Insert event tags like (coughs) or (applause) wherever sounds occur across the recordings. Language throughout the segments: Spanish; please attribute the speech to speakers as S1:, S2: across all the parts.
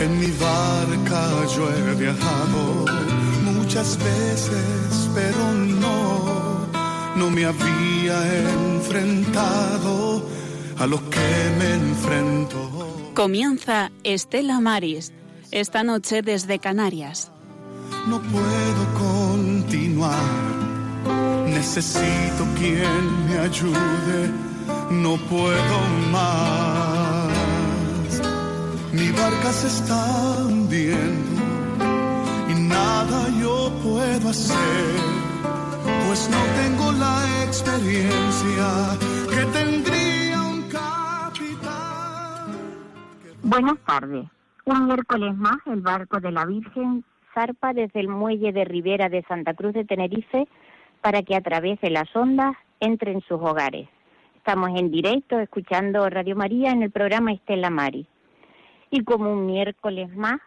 S1: En mi barca yo he viajado muchas veces, pero no, no me había enfrentado a lo que me enfrento.
S2: Comienza Estela Maris, esta noche desde Canarias.
S1: No puedo continuar, necesito quien me ayude, no puedo más. Mi barca se está hundiendo y nada yo puedo hacer, pues no tengo la experiencia que tendría un capitán.
S3: Buenas tardes. Un miércoles más, el barco de la Virgen zarpa desde el muelle de Ribera de Santa Cruz de Tenerife para que a través de las ondas entre en sus hogares. Estamos en directo escuchando Radio María en el programa Estela Mari. Y como un miércoles más,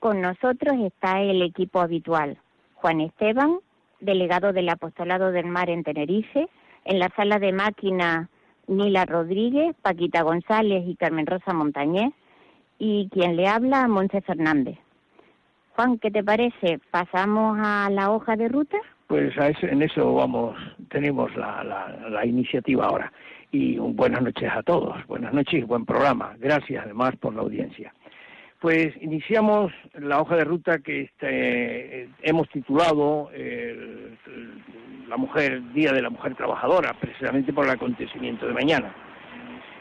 S3: con nosotros está el equipo habitual. Juan Esteban, delegado del Apostolado del Mar en Tenerife, en la sala de máquina Nila Rodríguez, Paquita González y Carmen Rosa Montañez, y quien le habla, Monse Fernández. Juan, ¿qué te parece? ¿Pasamos a la hoja de ruta?
S4: Pues en eso vamos, tenemos la, la iniciativa ahora y buenas noches a todos. Buenas noches y buen programa. Gracias además por la audiencia. Pues iniciamos la hoja de ruta que este, hemos titulado la mujer Día de la Mujer Trabajadora, precisamente por el acontecimiento de mañana.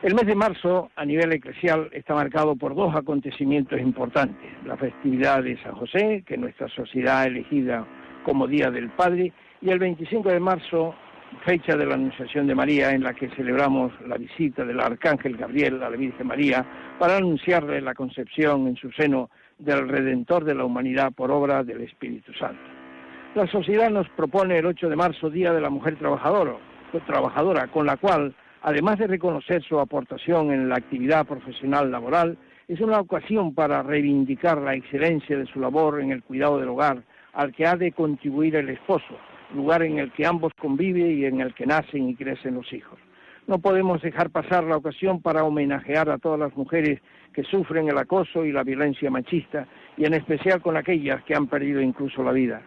S4: El mes de marzo, a nivel eclesial, está marcado por dos acontecimientos importantes. La festividad de San José, que nuestra sociedad ha elegido como Día del Padre, y el 25 de marzo, fecha de la Anunciación de María en la que celebramos la visita del Arcángel Gabriel a la Virgen María para anunciarle la concepción en su seno del Redentor de la humanidad por obra del Espíritu Santo. La sociedad nos propone el 8 de marzo Día de la Mujer Trabajadora, trabajadora con la cual, además de reconocer su aportación en la actividad profesional laboral, es una ocasión para reivindicar la excelencia de su labor en el cuidado del hogar al que ha de contribuir el esposo, lugar en el que ambos conviven y en el que nacen y crecen los hijos. No podemos dejar pasar la ocasión para homenajear a todas las mujeres que sufren el acoso y la violencia machista, y en especial con aquellas que han perdido incluso la vida.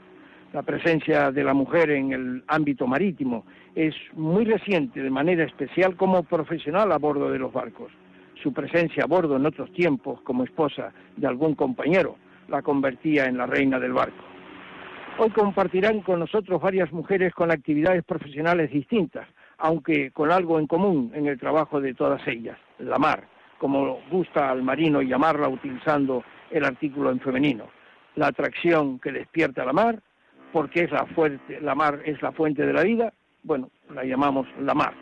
S4: La presencia de la mujer en el ámbito marítimo es muy reciente, de manera especial como profesional a bordo de los barcos. Su presencia a bordo en otros tiempos como esposa de algún compañero la convertía en la reina del barco. Hoy compartirán con nosotros varias mujeres con actividades profesionales distintas, aunque con algo en común en el trabajo de todas ellas, la mar, como gusta al marino llamarla utilizando el artículo en femenino. La atracción que despierta la mar, porque es la, fuerte, la mar es la fuente de la vida, bueno, la llamamos la mar.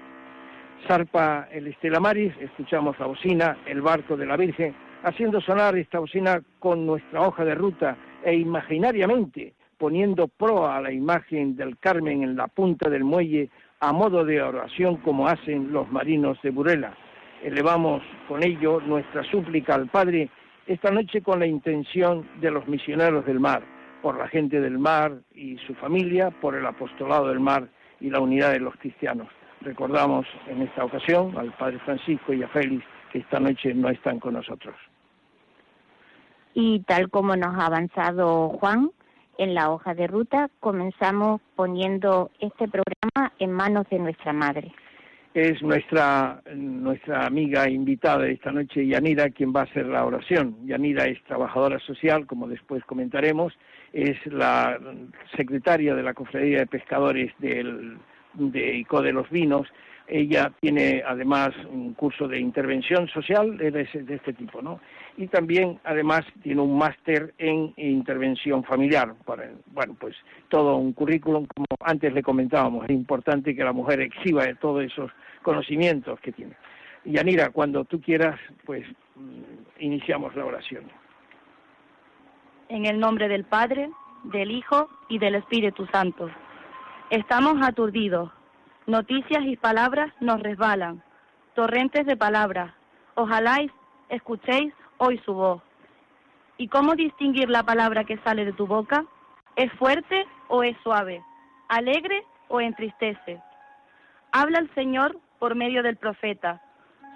S4: Zarpa el Estela Maris, escuchamos la bocina, el barco de la Virgen, haciendo sonar esta bocina con nuestra hoja de ruta e imaginariamente poniendo proa a la imagen del Carmen en la punta del muelle a modo de oración como hacen los marinos de Burela. Elevamos con ello nuestra súplica al Padre esta noche con la intención de los misioneros del mar, por la gente del mar y su familia, por el apostolado del mar y la unidad de los cristianos. Recordamos en esta ocasión al Padre Francisco y a Félix que esta noche no están con nosotros.
S3: Y tal como nos ha avanzado Juan, en la hoja de ruta, comenzamos poniendo este programa en manos de nuestra madre.
S4: Es nuestra, nuestra amiga invitada esta noche, Yanira, quien va a hacer la oración. Yanira es trabajadora social, como después comentaremos, es la secretaria de la Cofradía de Pescadores del, de ICO de los Vinos ella tiene además un curso de intervención social de, este tipo, ¿no? Y también además tiene un máster en intervención familiar. bueno, pues todo un currículum, como antes le comentábamos, es importante que la mujer exhiba todos esos conocimientos que tiene. Yanira, cuando tú quieras, pues mm, iniciamos la oración.
S5: En el nombre del Padre, del Hijo y del Espíritu Santo. Estamos aturdidos Noticias y palabras nos resbalan, torrentes de palabras. Ojalá escuchéis hoy su voz. ¿Y cómo distinguir la palabra que sale de tu boca? ¿Es fuerte o es suave? ¿Alegre o entristece? Habla el Señor por medio del profeta.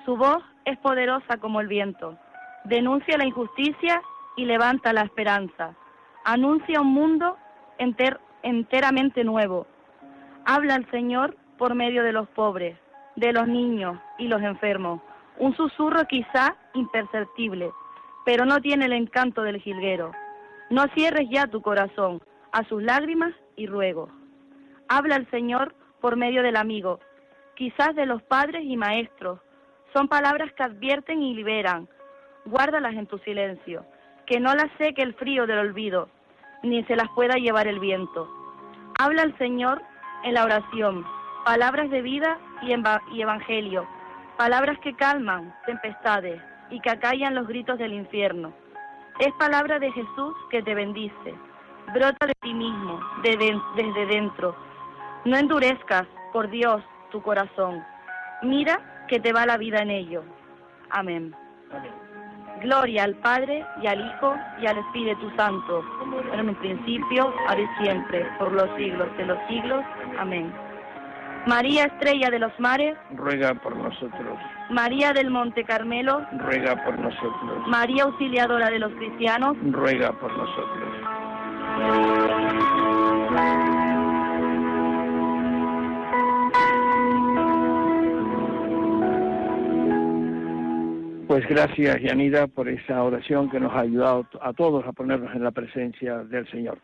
S5: Su voz es poderosa como el viento. Denuncia la injusticia y levanta la esperanza. Anuncia un mundo enteramente nuevo. Habla al Señor por medio de los pobres, de los niños y los enfermos. Un susurro quizá imperceptible, pero no tiene el encanto del jilguero. No cierres ya tu corazón a sus lágrimas y ruegos. Habla al Señor por medio del amigo, quizás de los padres y maestros. Son palabras que advierten y liberan. Guárdalas en tu silencio, que no las seque el frío del olvido, ni se las pueda llevar el viento. Habla al Señor en la oración, palabras de vida y evangelio, palabras que calman tempestades y que acallan los gritos del infierno. Es palabra de Jesús que te bendice. Brota de ti mismo, desde dentro. No endurezcas, por Dios, tu corazón. Mira que te va la vida en ello. Amén. Gloria al Padre y al Hijo y al Espíritu Santo, en un principio, ahora y siempre, por los siglos de los siglos. Amén. María Estrella de los Mares,
S4: ruega por nosotros.
S5: María del Monte Carmelo,
S4: ruega por nosotros.
S5: María Auxiliadora de los Cristianos,
S4: ruega por nosotros. Pues gracias, Yanida, por esa oración que nos ha ayudado a todos a ponernos en la presencia del Señor.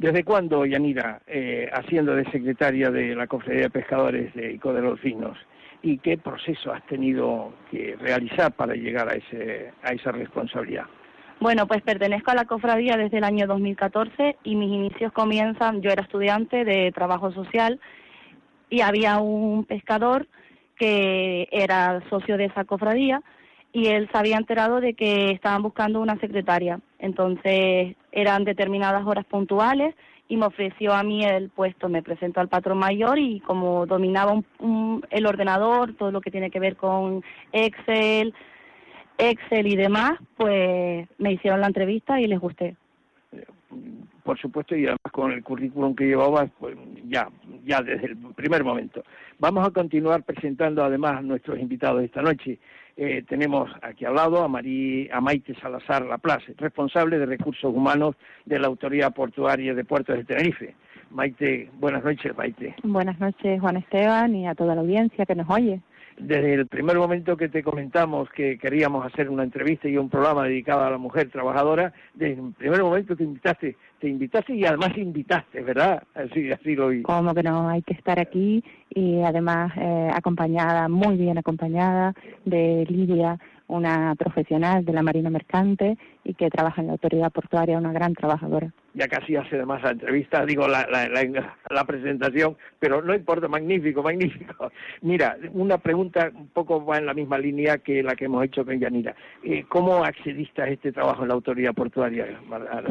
S4: ¿Desde cuándo, Yanira, eh, haciendo de secretaria de la Cofradía de Pescadores de Ico de los Vinos? ¿Y qué proceso has tenido que realizar para llegar a, ese, a esa responsabilidad?
S5: Bueno, pues pertenezco a la cofradía desde el año 2014 y mis inicios comienzan, yo era estudiante de trabajo social y había un pescador que era socio de esa cofradía y él se había enterado de que estaban buscando una secretaria. Entonces eran determinadas horas puntuales y me ofreció a mí el puesto. Me presentó al patrón mayor y como dominaba el ordenador, todo lo que tiene que ver con Excel, Excel y demás, pues me hicieron la entrevista y les gusté.
S4: Por supuesto, y además con el currículum que llevabas, pues ya, ya desde el primer momento. Vamos a continuar presentando además a nuestros invitados esta noche. Eh, tenemos aquí al lado a, a Maite Salazar Laplace, responsable de recursos humanos de la Autoridad Portuaria de Puertos de Tenerife. Maite, buenas noches, Maite.
S6: Buenas noches, Juan Esteban, y a toda la audiencia que nos oye
S4: desde el primer momento que te comentamos que queríamos hacer una entrevista y un programa dedicado a la mujer trabajadora, desde el primer momento te invitaste, te invitaste y además invitaste, ¿verdad? Así, así lo vi.
S6: Como que no, hay que estar aquí y además eh, acompañada, muy bien acompañada de Lidia, una profesional de la Marina Mercante y que trabaja en la autoridad portuaria, una gran trabajadora.
S4: Ya casi hace además la entrevista, digo la, la, la, presentación, pero no importa, magnífico, magnífico. (laughs) Mira, una pregunta un poco va en la misma línea que la que hemos hecho con Yanira. Eh, ¿Cómo accediste a este trabajo en la autoridad portuaria?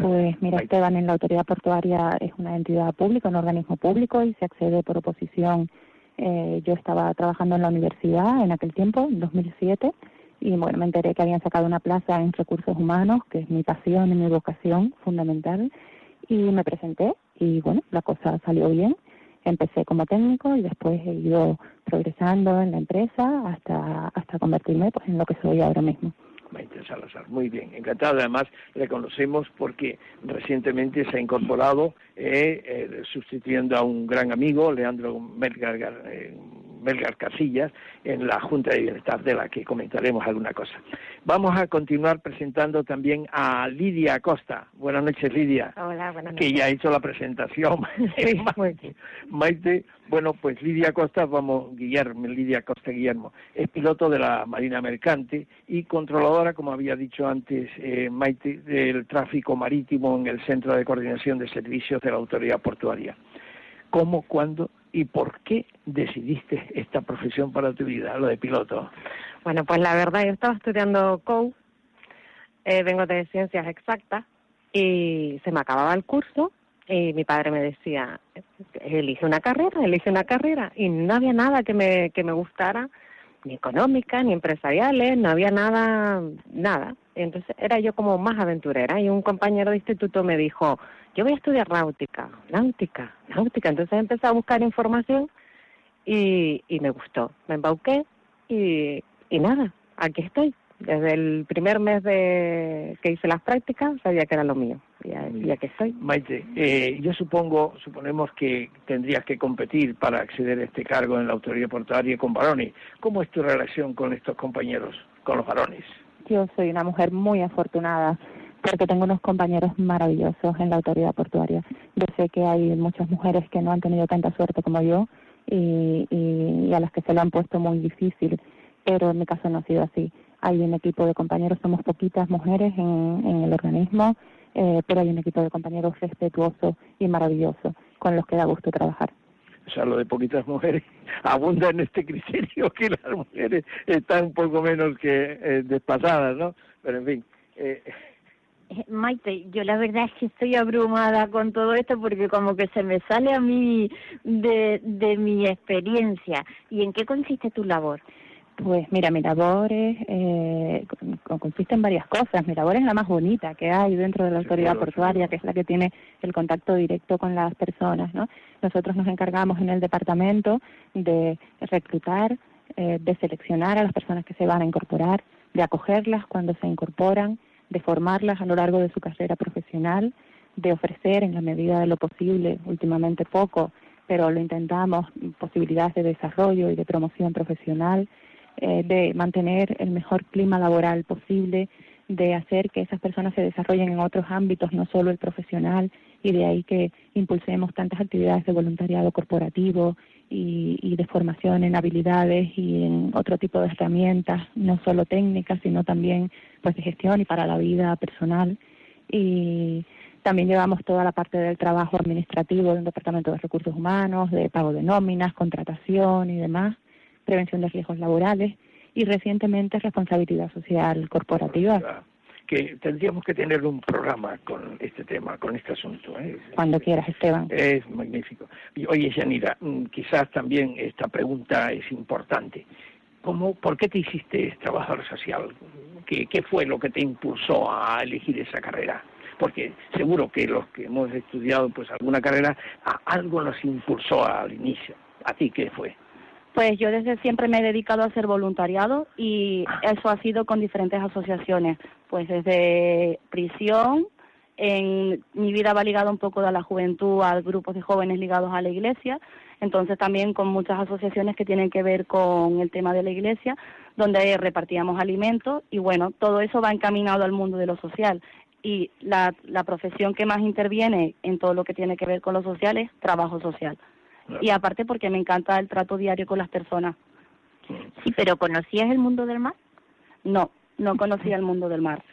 S6: Pues mira, Esteban, en la autoridad portuaria es una entidad pública, un organismo público y se accede por oposición. Eh, yo estaba trabajando en la universidad en aquel tiempo, en 2007 y bueno, me enteré que habían sacado una plaza en recursos humanos, que es mi pasión y mi vocación fundamental, y me presenté y bueno, la cosa salió bien. Empecé como técnico y después he ido progresando en la empresa hasta hasta convertirme pues en lo que soy ahora mismo.
S4: Maite Salazar, muy bien, encantado. Además, le conocemos porque recientemente se ha incorporado, eh, eh, sustituyendo a un gran amigo, Leandro Melgar, eh, Melgar Casillas en la Junta de Bienestar, de la que comentaremos alguna cosa. Vamos a continuar presentando también a Lidia Acosta. Buenas noches, Lidia.
S7: Hola, buenas noches.
S4: Que ya ha hecho la presentación. (laughs) Maite, bueno, pues Lidia Acosta, vamos, Guillermo, Lidia Acosta Guillermo, es piloto de la Marina Mercante y controladora, como había dicho antes eh, Maite, del tráfico marítimo en el Centro de Coordinación de Servicios de la Autoridad Portuaria. ¿Cómo, cuándo y por qué decidiste esta profesión para tu vida, lo de piloto?
S7: Bueno, pues la verdad, yo estaba estudiando COU, eh, vengo de ciencias exactas y se me acababa el curso y mi padre me decía, elige una carrera, elige una carrera y no había nada que me, que me gustara, ni económica, ni empresariales, no había nada, nada. Entonces era yo como más aventurera y un compañero de instituto me dijo, yo voy a estudiar náutica, náutica, náutica. Entonces empecé a buscar información y, y me gustó, me embauqué y, y nada, aquí estoy. Desde el primer mes de que hice las prácticas sabía que era lo mío y aquí estoy.
S4: Maite, eh, yo supongo, suponemos que tendrías que competir para acceder a este cargo en la autoridad portuaria con varones. ¿Cómo es tu relación con estos compañeros, con los varones?
S6: Yo soy una mujer muy afortunada porque tengo unos compañeros maravillosos en la autoridad portuaria. Yo sé que hay muchas mujeres que no han tenido tanta suerte como yo y, y a las que se lo han puesto muy difícil, pero en mi caso no ha sido así hay un equipo de compañeros, somos poquitas mujeres en, el organismo, eh, pero hay un equipo de compañeros respetuoso y maravilloso con los que da gusto trabajar.
S4: O sea, lo de poquitas mujeres (laughs) abunda en este criterio que las mujeres están un poco menos que eh, despasadas, ¿no? Pero en fin.
S3: Eh, Maite, yo la verdad es que estoy abrumada con todo esto porque como que se me sale a mí de, de mi experiencia. ¿Y en qué consiste tu labor?
S6: Pues mira, mi labor es, eh, consiste en varias cosas. Mi labor es la más bonita que hay dentro de la autoridad portuaria, que es la que tiene el contacto directo con las personas. ¿no? Nosotros nos encargamos en el departamento de reclutar, eh, de seleccionar a las personas que se van a incorporar, de acogerlas cuando se incorporan, de formarlas a lo largo de su carrera profesional, de ofrecer en la medida de lo posible, últimamente poco, pero lo intentamos, posibilidades de desarrollo y de promoción profesional eh, de mantener el mejor clima laboral posible, de hacer que esas personas se desarrollen en otros ámbitos, no solo el profesional, y de ahí que impulsemos tantas actividades de voluntariado corporativo y, de formación en habilidades y en otro tipo de herramientas, no solo técnicas, sino también pues de gestión y para la vida personal. Y también llevamos toda la parte del trabajo administrativo del Departamento de Recursos Humanos, de pago de nóminas, contratación y demás prevención de riesgos laborales y recientemente responsabilidad social corporativa.
S4: Que tendríamos que tener un programa con este tema, con este asunto. ¿eh?
S6: Cuando quieras, Esteban.
S4: Es magnífico. Oye, Yanira, mm, quizás también esta pregunta es importante. ¿Cómo, ¿Por qué te hiciste trabajador social? ¿Qué, ¿Qué fue lo que te impulsó a elegir esa carrera? porque seguro que los que hemos estudiado pues alguna carrera, algo nos impulsó al inicio. ¿A ti qué fue?
S5: Pues yo desde siempre me he dedicado a hacer voluntariado y eso ha sido con diferentes asociaciones, pues desde prisión, en mi vida va ligada un poco a la juventud, a grupos de jóvenes ligados a la iglesia, entonces también con muchas asociaciones que tienen que ver con el tema de la iglesia, donde repartíamos alimentos y bueno, todo eso va encaminado al mundo de lo social. Y la, la profesión que más interviene en todo lo que tiene que ver con lo social es trabajo social y aparte porque me encanta el trato diario con las personas.
S3: Sí, pero ¿conocías el mundo del mar?
S5: No, no conocía el mundo del mar.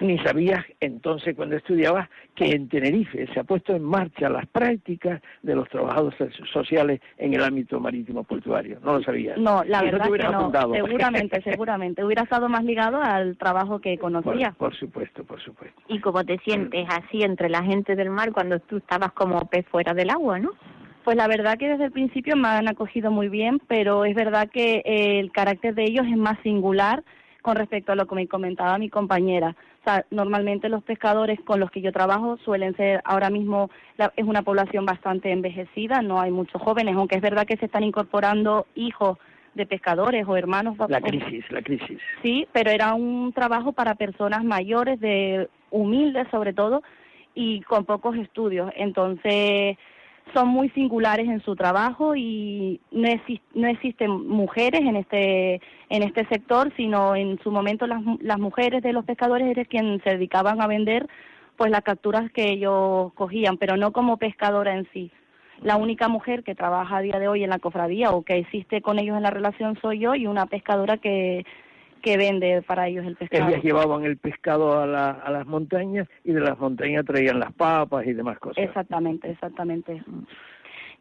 S4: Ni sabías entonces cuando estudiabas que en Tenerife se ha puesto en marcha las prácticas de los trabajadores sociales en el ámbito marítimo portuario. No lo sabías.
S5: No, la verdad que no. Seguramente, seguramente. Hubiera estado más ligado al trabajo que conocía.
S4: Por, por, supuesto, por supuesto.
S3: ¿Y cómo te sientes así entre la gente del mar cuando tú estabas como pez fuera del agua, no?
S5: Pues la verdad que desde el principio me han acogido muy bien, pero es verdad que eh, el carácter de ellos es más singular con respecto a lo que me comentaba mi compañera. O sea, normalmente los pescadores con los que yo trabajo suelen ser, ahora mismo es una población bastante envejecida, no hay muchos jóvenes, aunque es verdad que se están incorporando hijos de pescadores o hermanos.
S4: La crisis, la crisis.
S5: Sí, pero era un trabajo para personas mayores, de humildes sobre todo, y con pocos estudios. Entonces, son muy singulares en su trabajo y no, no existen mujeres en este en este sector, sino en su momento las, las mujeres de los pescadores eran quienes se dedicaban a vender pues las capturas que ellos cogían, pero no como pescadora en sí. La única mujer que trabaja a día de hoy en la cofradía o que existe con ellos en la relación soy yo y una pescadora que que vende para ellos el pescado.
S4: Ellas llevaban el pescado a, a las montañas y de las montañas traían las papas y demás cosas.
S5: Exactamente, exactamente.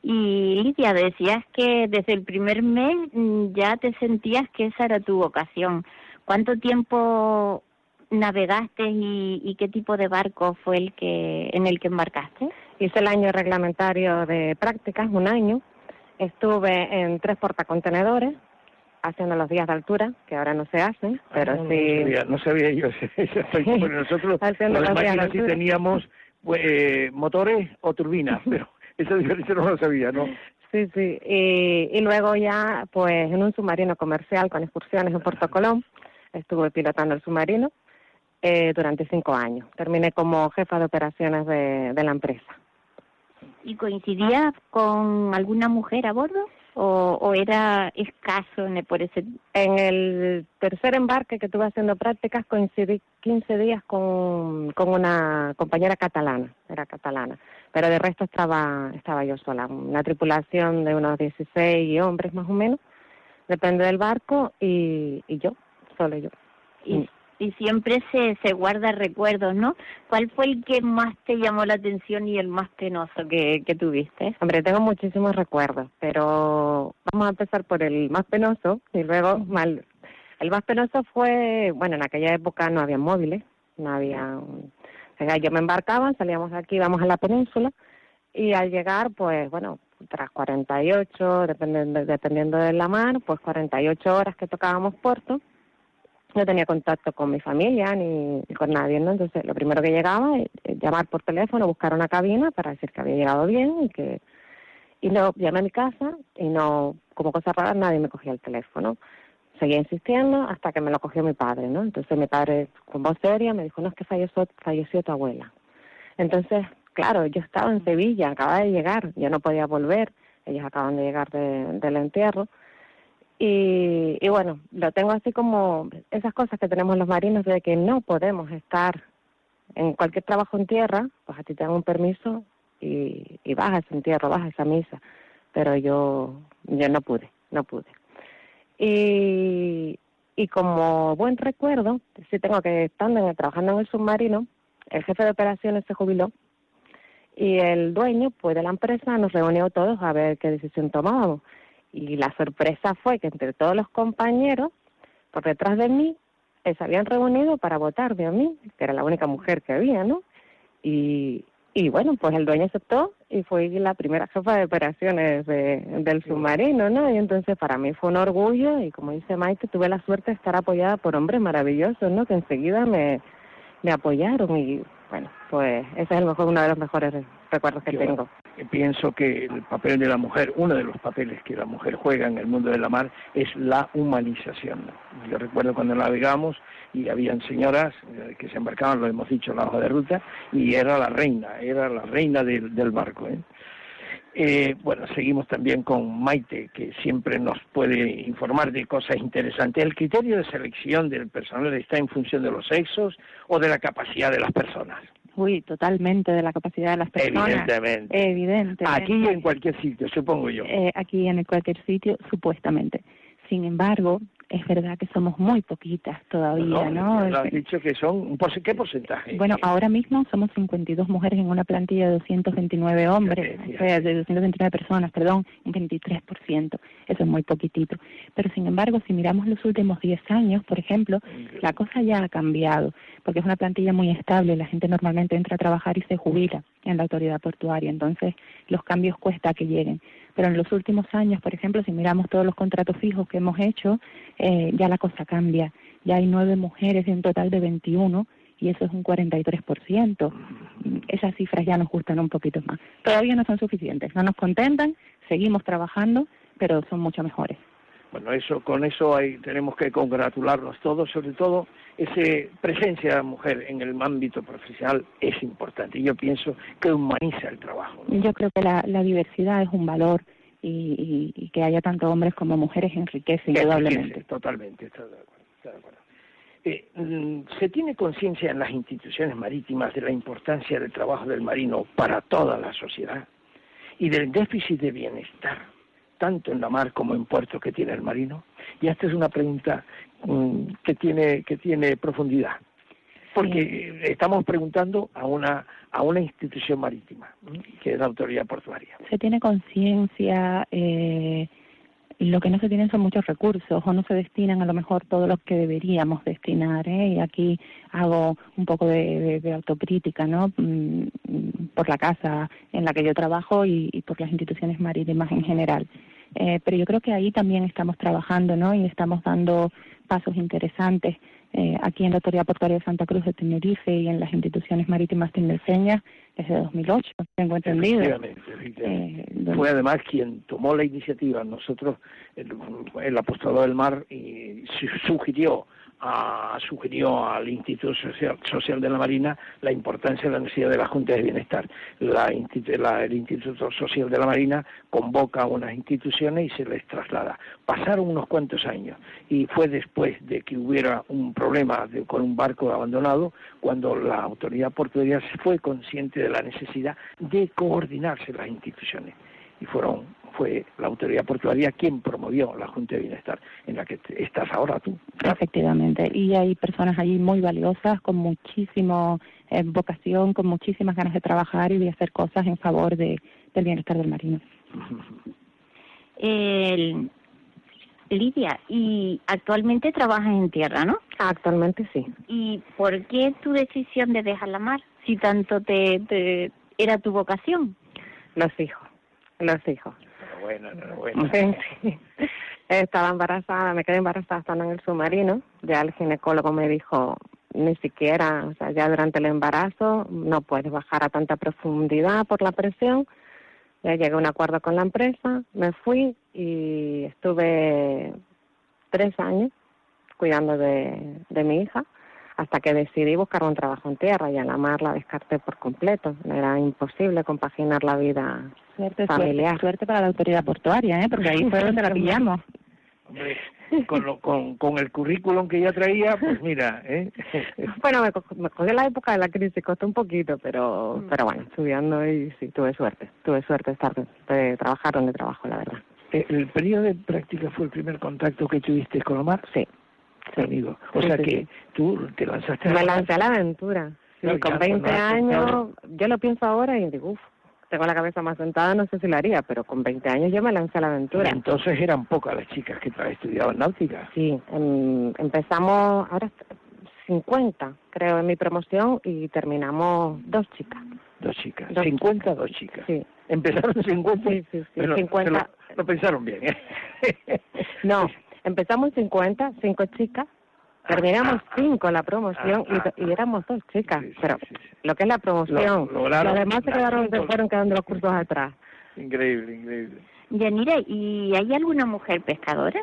S3: Y Lidia, decías que desde el primer mes mm, ya te sentías que esa era tu vocación. ¿Cuánto tiempo navegaste y, y, qué tipo de barco fue el que en el que embarcaste?
S7: Hice el año reglamentario de prácticas, un año. Estuve en tres portacontenedores, haciendo los días de altura, que ahora no se hacen, ah, pero sí...
S4: No sabía, yo, (laughs) nosotros las máquinas sí teníamos pues, eh, motores o turbinas, (laughs) pero esa diferencia no lo sabía, ¿no?
S7: Sí, sí, y, y luego ya, pues, en un submarino comercial con excursiones en Puerto Colón, estuve pilotando el submarino eh, durante cinco años. Terminé como jefa de operaciones de, de la empresa.
S3: ¿Y coincidía con alguna mujer a bordo? O, era escaso en el, por ese
S7: en el tercer embarque que estuve haciendo prácticas coincidí 15 días con, con una compañera catalana era catalana pero de resto estaba estaba yo sola una tripulación de unos 16 hombres más o menos depende del barco y, y yo solo yo.
S3: Y y siempre se, se guarda recuerdos, ¿no? ¿Cuál fue el que más te llamó la atención y el más penoso que, que tuviste?
S7: Hombre, tengo muchísimos recuerdos, pero vamos a empezar por el más penoso y luego mal. El más penoso fue, bueno, en aquella época no había móviles, no había... O sea, yo me embarcaba, salíamos de aquí, íbamos a la península y al llegar, pues bueno, tras 48, dependiendo, dependiendo de la mar, pues 48 horas que tocábamos puerto, no tenía contacto con mi familia ni, con nadie, ¿no? Entonces, lo primero que llegaba es llamar por teléfono, buscar una cabina para decir que había llegado bien y que... Y luego llamé a mi casa y no, como cosa rara, nadie me cogía el teléfono. Seguía insistiendo hasta que me lo cogió mi padre, ¿no? Entonces mi padre, con voz seria, me dijo, no, es que falleció, falleció tu abuela. Entonces, claro, yo estaba en Sevilla, acababa de llegar, yo no podía volver, ellos acaban de llegar del entierro, y, y bueno, lo tengo así como esas cosas que tenemos los marinos de que no podemos estar en cualquier trabajo en tierra, pues a ti te dan un permiso y, y vas a ese entierro, vas a misa, pero yo, yo no pude, no pude. Y, y como buen recuerdo, sí tengo que estando trabajando en el submarino, el jefe de operaciones se jubiló y el dueño pues de la empresa nos reunió todos a ver qué decisión tomábamos. Y la sorpresa fue que entre todos los compañeros, por detrás de mí, se habían reunido para votar de mí, que era la única mujer que había, ¿no? Y, y bueno, pues el dueño aceptó y fue la primera jefa de operaciones de, del submarino, ¿no? Y entonces para mí fue un orgullo y como dice Mike, tuve la suerte de estar apoyada por hombres maravillosos, ¿no? Que enseguida me, me apoyaron y bueno, pues ese es el mejor, uno de los mejores recuerdos que tengo.
S4: Pienso que el papel de la mujer, uno de los papeles que la mujer juega en el mundo de la mar es la humanización. Yo recuerdo cuando navegamos y habían señoras eh, que se embarcaban, lo hemos dicho, la hoja de ruta, y era la reina, era la reina del, del barco. ¿eh? Eh, bueno, seguimos también con Maite, que siempre nos puede informar de cosas interesantes. ¿El criterio de selección del personal está en función de los sexos o de la capacidad de las personas?
S6: Uy, totalmente de la capacidad de las personas.
S4: Evidentemente.
S6: Evidentemente.
S4: Aquí y en cualquier sitio, supongo yo.
S6: Eh, aquí en cualquier sitio, supuestamente. Sin embargo, es verdad que somos muy poquitas todavía, ¿no?
S4: ¿no? has dicho que son, ¿qué porcentaje?
S6: Bueno, ahora mismo somos 52 mujeres en una plantilla de 229 hombres, o sea, de 229 personas, perdón, un 23%, eso es muy poquitito. Pero sin embargo, si miramos los últimos 10 años, por ejemplo, la cosa ya ha cambiado, porque es una plantilla muy estable, la gente normalmente entra a trabajar y se jubila en la autoridad portuaria, entonces los cambios cuesta que lleguen. Pero en los últimos años, por ejemplo, si miramos todos los contratos fijos que hemos hecho, eh, ya la cosa cambia. Ya hay nueve mujeres en un total de 21 y eso es un 43%. Esas cifras ya nos gustan un poquito más. Todavía no son suficientes, no nos contentan, seguimos trabajando, pero son mucho mejores.
S4: Bueno, eso, con eso hay, tenemos que congratularnos todos, sobre todo esa presencia de la mujer en el ámbito profesional es importante. Yo pienso que humaniza el trabajo.
S6: Yo creo que la, diversidad es un valor y, que haya tanto hombres como mujeres enriquece indudablemente.
S4: totalmente, estoy de acuerdo. Eh, mm, ¿Se tiene conciencia en las instituciones marítimas de la importancia del trabajo del marino para toda la sociedad y del déficit de bienestar tanto en la mar como en puerto que tiene el marino? Y esta es una pregunta mm, que tiene que tiene profundidad, porque estamos preguntando a una a una institución marítima, que es la autoridad portuaria.
S6: Se tiene conciencia. Eh, lo que no se tienen son muchos recursos o no se destinan a lo mejor todo lo que deberíamos destinar. ¿eh? Y aquí hago un poco de, autocrítica ¿no? Mm, por la casa en la que yo trabajo y, por las instituciones marítimas en general. Eh, pero yo creo que ahí también estamos trabajando ¿no? y estamos dando pasos interesantes eh, aquí en la Autoridad Portuaria de Santa Cruz de Tenerife y en las instituciones marítimas tinerfeñas desde 2008, tengo entendido.
S4: Eh, Fue además quien tomó la iniciativa, nosotros, el, el apostador del mar, y sugirió sugirió al Instituto Social, de la Marina la importancia de la necesidad de la Junta de Bienestar. el Instituto Social de la Marina convoca a unas instituciones y se les traslada. Pasaron unos cuantos años y fue después de que hubiera un problema con un barco abandonado cuando la autoridad portuaria fue consciente de la necesidad de coordinarse las instituciones y fueron fue la autoridad portuaria quien promovió la Junta de Bienestar, en la que estás ahora tú.
S6: Efectivamente, y hay personas allí muy valiosas, con muchísima eh, vocación, con muchísimas ganas de trabajar y de hacer cosas en favor de, del bienestar del marino. (laughs)
S3: Lidia, y actualmente trabajas en tierra, ¿no?
S7: Actualmente sí.
S3: ¿Y por qué tu decisión de dejar la mar, si tanto te, te era tu vocación?
S7: Los hijos, los hijos
S4: bueno, bueno. (laughs)
S7: Estaba embarazada, me quedé embarazada estando en el submarino. Ya el ginecólogo me dijo, ni siquiera, o sea, ya durante el embarazo no puedes bajar a tanta profundidad por la presión. Ya llegué a un acuerdo con la empresa, me fui y estuve tres años cuidando de, de mi hija hasta que decidí buscar un trabajo en tierra y a la mar la descarté por completo. Era imposible compaginar la vida
S6: suerte, familiar. Suerte, para la autoridad portuaria, ¿eh? porque ahí fue donde la pillamos.
S4: Hombre, con, con, con, el currículum que ya traía, pues mira, ¿eh? (laughs)
S7: Bueno, me, me la época de la crisis, costó un poquito, pero mm. pero bueno, estudiando y sí, tuve suerte. Tuve suerte de, estar, de trabajar donde trabajo, la verdad.
S4: ¿El periodo de práctica fue el primer contacto que tuviste con la mar?
S7: Sí.
S4: Amigo. O sea que tú te lanzaste
S7: a Me lancé a la aventura. con 20 años, yo lo pienso ahora y digo, uff, tengo la cabeza más sentada, no sé si lo haría, pero con 20 años yo me lancé a la aventura.
S4: entonces eran pocas las chicas que estudiaban náutica.
S7: Sí, em, empezamos, ahora 50 creo en mi promoción y terminamos dos chicas.
S4: Dos chicas, 50 dos chicas.
S7: Sí.
S4: Empezaron 50.
S7: Sí, sí, sí. 50.
S4: Lo, pensaron bien. ¿eh?
S7: no, (laughs) empezamos 50, cinco chicas Terminamos ah, cinco la promoción y, ah, y, éramos dos chicas, pero lo que es la promoción, lo, los demás se quedaron, se fueron quedando los cursos atrás.
S4: Increíble, increíble.
S3: Yanira, ¿y hay alguna mujer pescadora?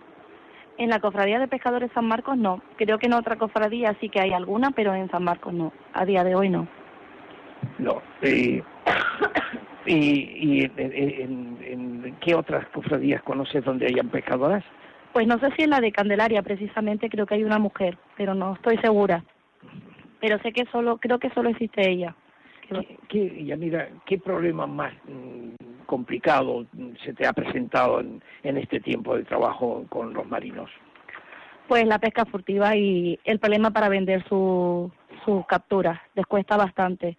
S5: En la cofradía de pescadores San Marcos no. Creo que en otra cofradía sí que hay alguna, pero en San Marcos no. A día de hoy no.
S4: No. y, (coughs) y en, en, qué otras cofradías conoces donde hayan pescadoras?
S5: Pues no sé si en la de Candelaria precisamente creo que hay una mujer, pero no estoy segura. Pero sé que solo, creo que solo existe ella.
S4: ¿Qué, ya mira, qué problema más mm, complicado se te ha presentado en, en este tiempo de trabajo con los marinos?
S5: Pues la pesca furtiva y el problema para vender su, sus capturas. Les cuesta bastante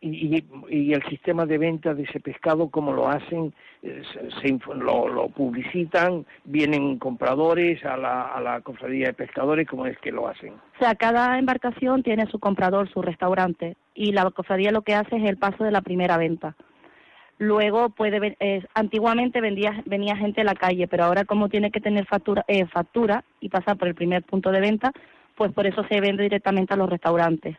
S4: y, y, el sistema de venta de ese pescado, ¿cómo lo hacen? Se, lo, publicitan? ¿Vienen compradores a la, a la cofradía de pescadores? ¿Cómo es que lo hacen?
S5: O sea, cada embarcación tiene su comprador, su restaurante, y la cofradía lo que hace es el paso de la primera venta. Luego puede eh, antiguamente vendía, venía gente a la calle, pero ahora como tiene que tener factura, eh, factura y pasar por el primer punto de venta, pues por eso se vende directamente a los restaurantes.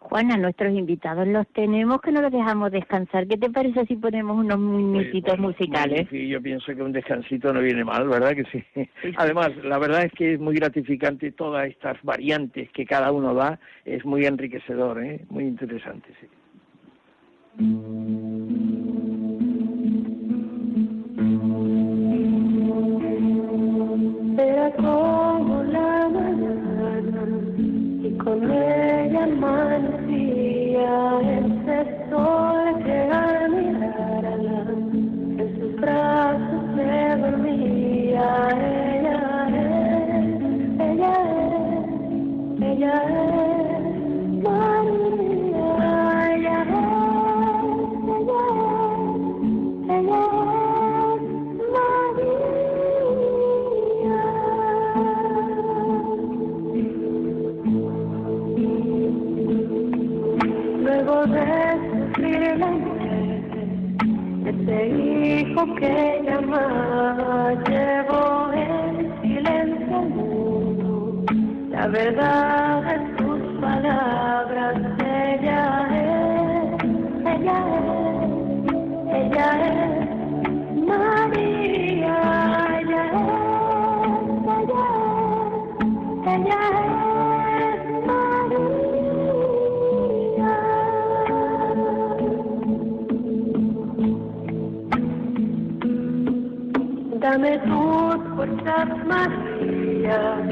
S3: Juana, nuestros invitados los tenemos que no los dejamos descansar. ¿Qué te parece si ponemos unos minutitos musicales?
S4: Sí, yo pienso que un descansito no viene mal, ¿verdad que sí? Además, la verdad es que es muy gratificante todas estas variantes que cada uno da, es muy enriquecedor, ¿eh? muy interesante, sí.
S8: como la y con ella amanecía ese sol que al mirar a la en sus brazos se dormía. Ella es, ella es, ella es que llama llevó en silencio al mundo la verdad de sus palabras Dame tus fuerzas, María,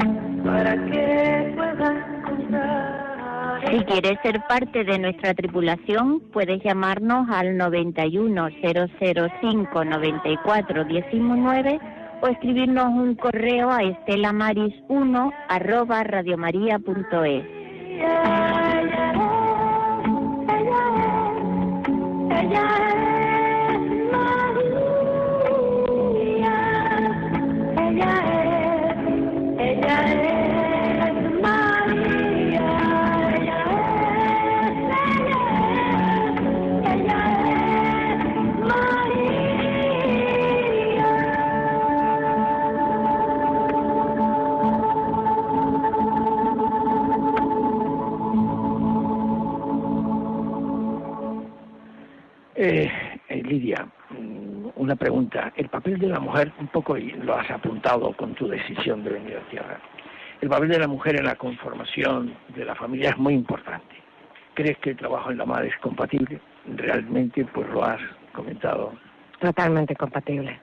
S8: para que pueda encontrar.
S3: Si quieres ser parte de nuestra tripulación, puedes llamarnos al 910059419 o escribirnos un correo a estelamaris1 arroba radiomaria.es.
S8: Ella es, ella
S4: una pregunta. El papel de la mujer, un poco lo has apuntado con tu decisión de venir a tierra. El papel de la mujer en la conformación de la familia es muy importante. ¿Crees que el trabajo en la madre es compatible? Realmente, pues lo has comentado.
S7: Totalmente compatible.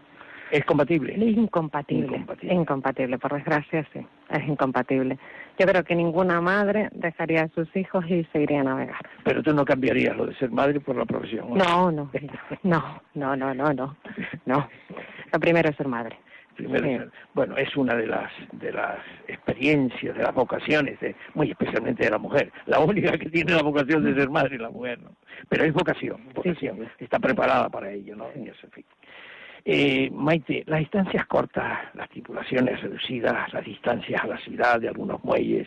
S4: ¿Es compatible?
S7: Incompatible.
S4: Incompatible.
S7: Incompatible, por desgracia sí, es incompatible. Yo creo que ninguna madre dejaría a sus hijos y se iría a navegar.
S4: Pero tú no cambiarías lo de ser madre por la profesión.
S7: No, no, no, no, no, no, no, no. Lo primero es ser madre.
S4: Primero,
S7: Sí.
S4: bueno, es una de las de las experiencias, de las vocaciones, de- muy especialmente de la mujer. La única que tiene la vocación de ser madre es la mujer, ¿no? Pero es vocación, vocación. Está preparada para ello, ¿no? Y eso, en fin. Eh, Maite, las distancias cortas, las tripulaciones reducidas, las distancias a la ciudad de algunos muelles,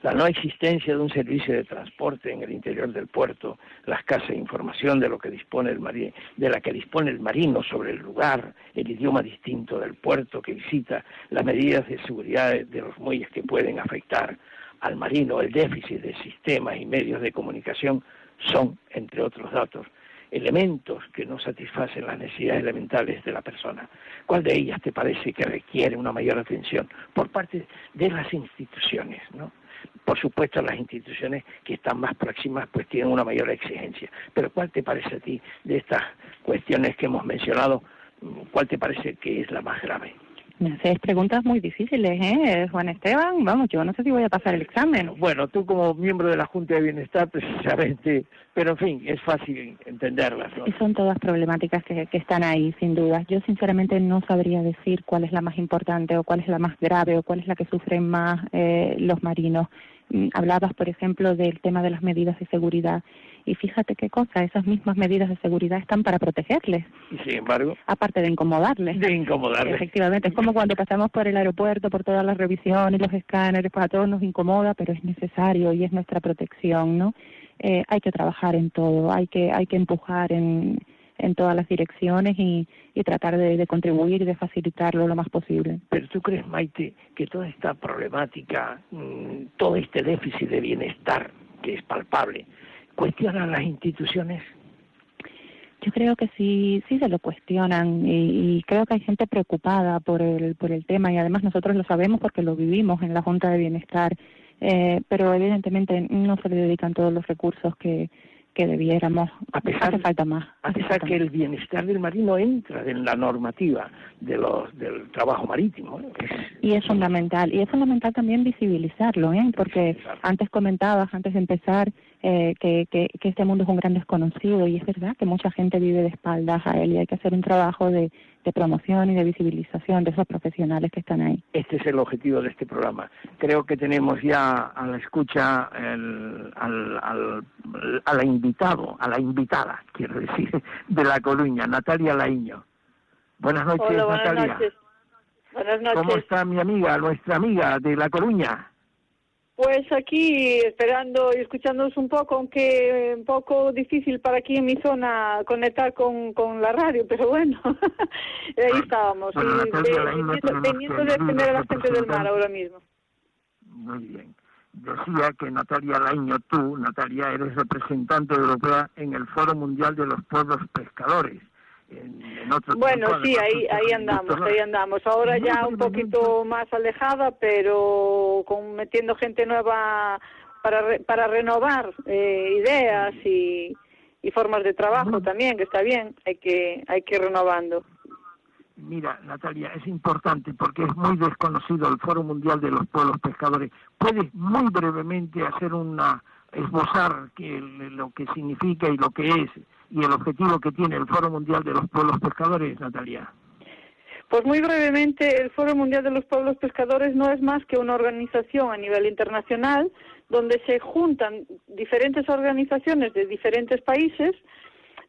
S4: la no existencia de un servicio de transporte en el interior del puerto, la escasa información de lo que dispone el de la que dispone el marino sobre el lugar, el idioma distinto del puerto que visita, las medidas de seguridad de- de los muelles que pueden afectar al marino, el déficit de sistemas y medios de comunicación son, entre otros datos, elementos que no satisfacen las necesidades elementales de la persona. ¿Cuál de ellas te parece que requiere una mayor atención por parte de las instituciones, no? Por supuesto, las instituciones que están más próximas pues tienen una mayor exigencia. Pero ¿cuál te parece a ti de estas cuestiones que hemos mencionado? ¿Cuál te parece que es la más grave?
S6: Me haces preguntas muy difíciles, ¿eh, Juan Esteban? Vamos, yo no sé si voy a pasar el examen.
S4: Bueno, tú como miembro de la Junta de Bienestar, (laughs) precisamente, pero en fin, es fácil entenderlas, ¿no?
S6: Y son todas problemáticas que, que están ahí, sin duda. Yo sinceramente no sabría decir cuál es la más importante o cuál es la más grave o cuál es la que sufren más eh, los marinos. Mm, Hablabas, por ejemplo, del tema de las medidas de seguridad. Y fíjate qué cosa, esas mismas medidas de seguridad están para protegerles,
S4: Y sin embargo,
S6: aparte de incomodarles.
S4: de incomodarles.
S6: Efectivamente, es como cuando pasamos por el aeropuerto, por todas las revisiones, los escáneres, pues a todos nos incomoda, pero es necesario y es nuestra protección, ¿no? Eh, hay que trabajar en todo, hay que hay que empujar en, en todas las direcciones y, y tratar de, de contribuir y de facilitarlo lo más posible.
S4: Pero tú crees, Maite, que toda esta problemática, mm, todo este déficit de bienestar que es palpable, cuestiona las instituciones.
S6: Yo creo que sí, sí se lo cuestionan y, y creo que hay gente preocupada por el, por el tema y además nosotros lo sabemos porque lo vivimos en la Junta de Bienestar, eh, pero evidentemente no se le dedican todos los recursos que, que debiéramos.
S4: A pesar-
S6: Hace falta más.
S4: A pesar
S6: falta
S4: que el bienestar del marino entra en la normativa de los, del trabajo marítimo. ¿eh?
S6: Y es fundamental, y es fundamental también visibilizarlo, ¿eh? porque antes comentabas, antes de empezar, eh, que, que, que este mundo es un gran desconocido, y es verdad que mucha gente vive de espaldas a él, y hay que hacer un trabajo de, de promoción y de visibilización de esos profesionales que están ahí.
S4: Este es el objetivo de este programa. Creo que tenemos ya a la escucha el- al, al, a la invitado, a la invitada, quiero decir, de La Coruña, Natalia Laiño. Buenas noches,
S9: Hola, buenas
S4: Natalia.
S9: noches. Buenas noches.
S4: ¿Cómo está mi amiga, nuestra amiga de La Coruña?
S9: Pues aquí esperando y escuchándonos un poco, aunque un poco difícil para aquí en mi zona conectar con, con la radio, pero bueno, (laughs) ahí estábamos,
S4: bueno,
S9: y
S4: Natalia,
S9: de- defender a la gente del mar ahora mismo.
S4: Muy bien. Decía que Natalia Laiño, tú, Natalia, eres representante europea en el Foro Mundial de los Pueblos Pescadores. En, en otro
S9: Bueno, sí, ahí, ahí andamos, ahí andamos. Ahora ya un poquito más alejada, pero con metiendo gente nueva para re- para renovar eh, ideas y, y formas de trabajo también, que está bien. Hay que hay que ir renovando.
S4: Mira, Natalia, es importante porque es muy desconocido el Foro Mundial de los Pueblos Pescadores. ¿Puedes muy brevemente hacer una esbozar que, lo que significa y lo que es y el objetivo que tiene el Foro Mundial de los Pueblos Pescadores, Natalia?
S9: Pues muy brevemente, el Foro Mundial de los Pueblos Pescadores no es más que una organización a nivel internacional donde se juntan diferentes organizaciones de diferentes países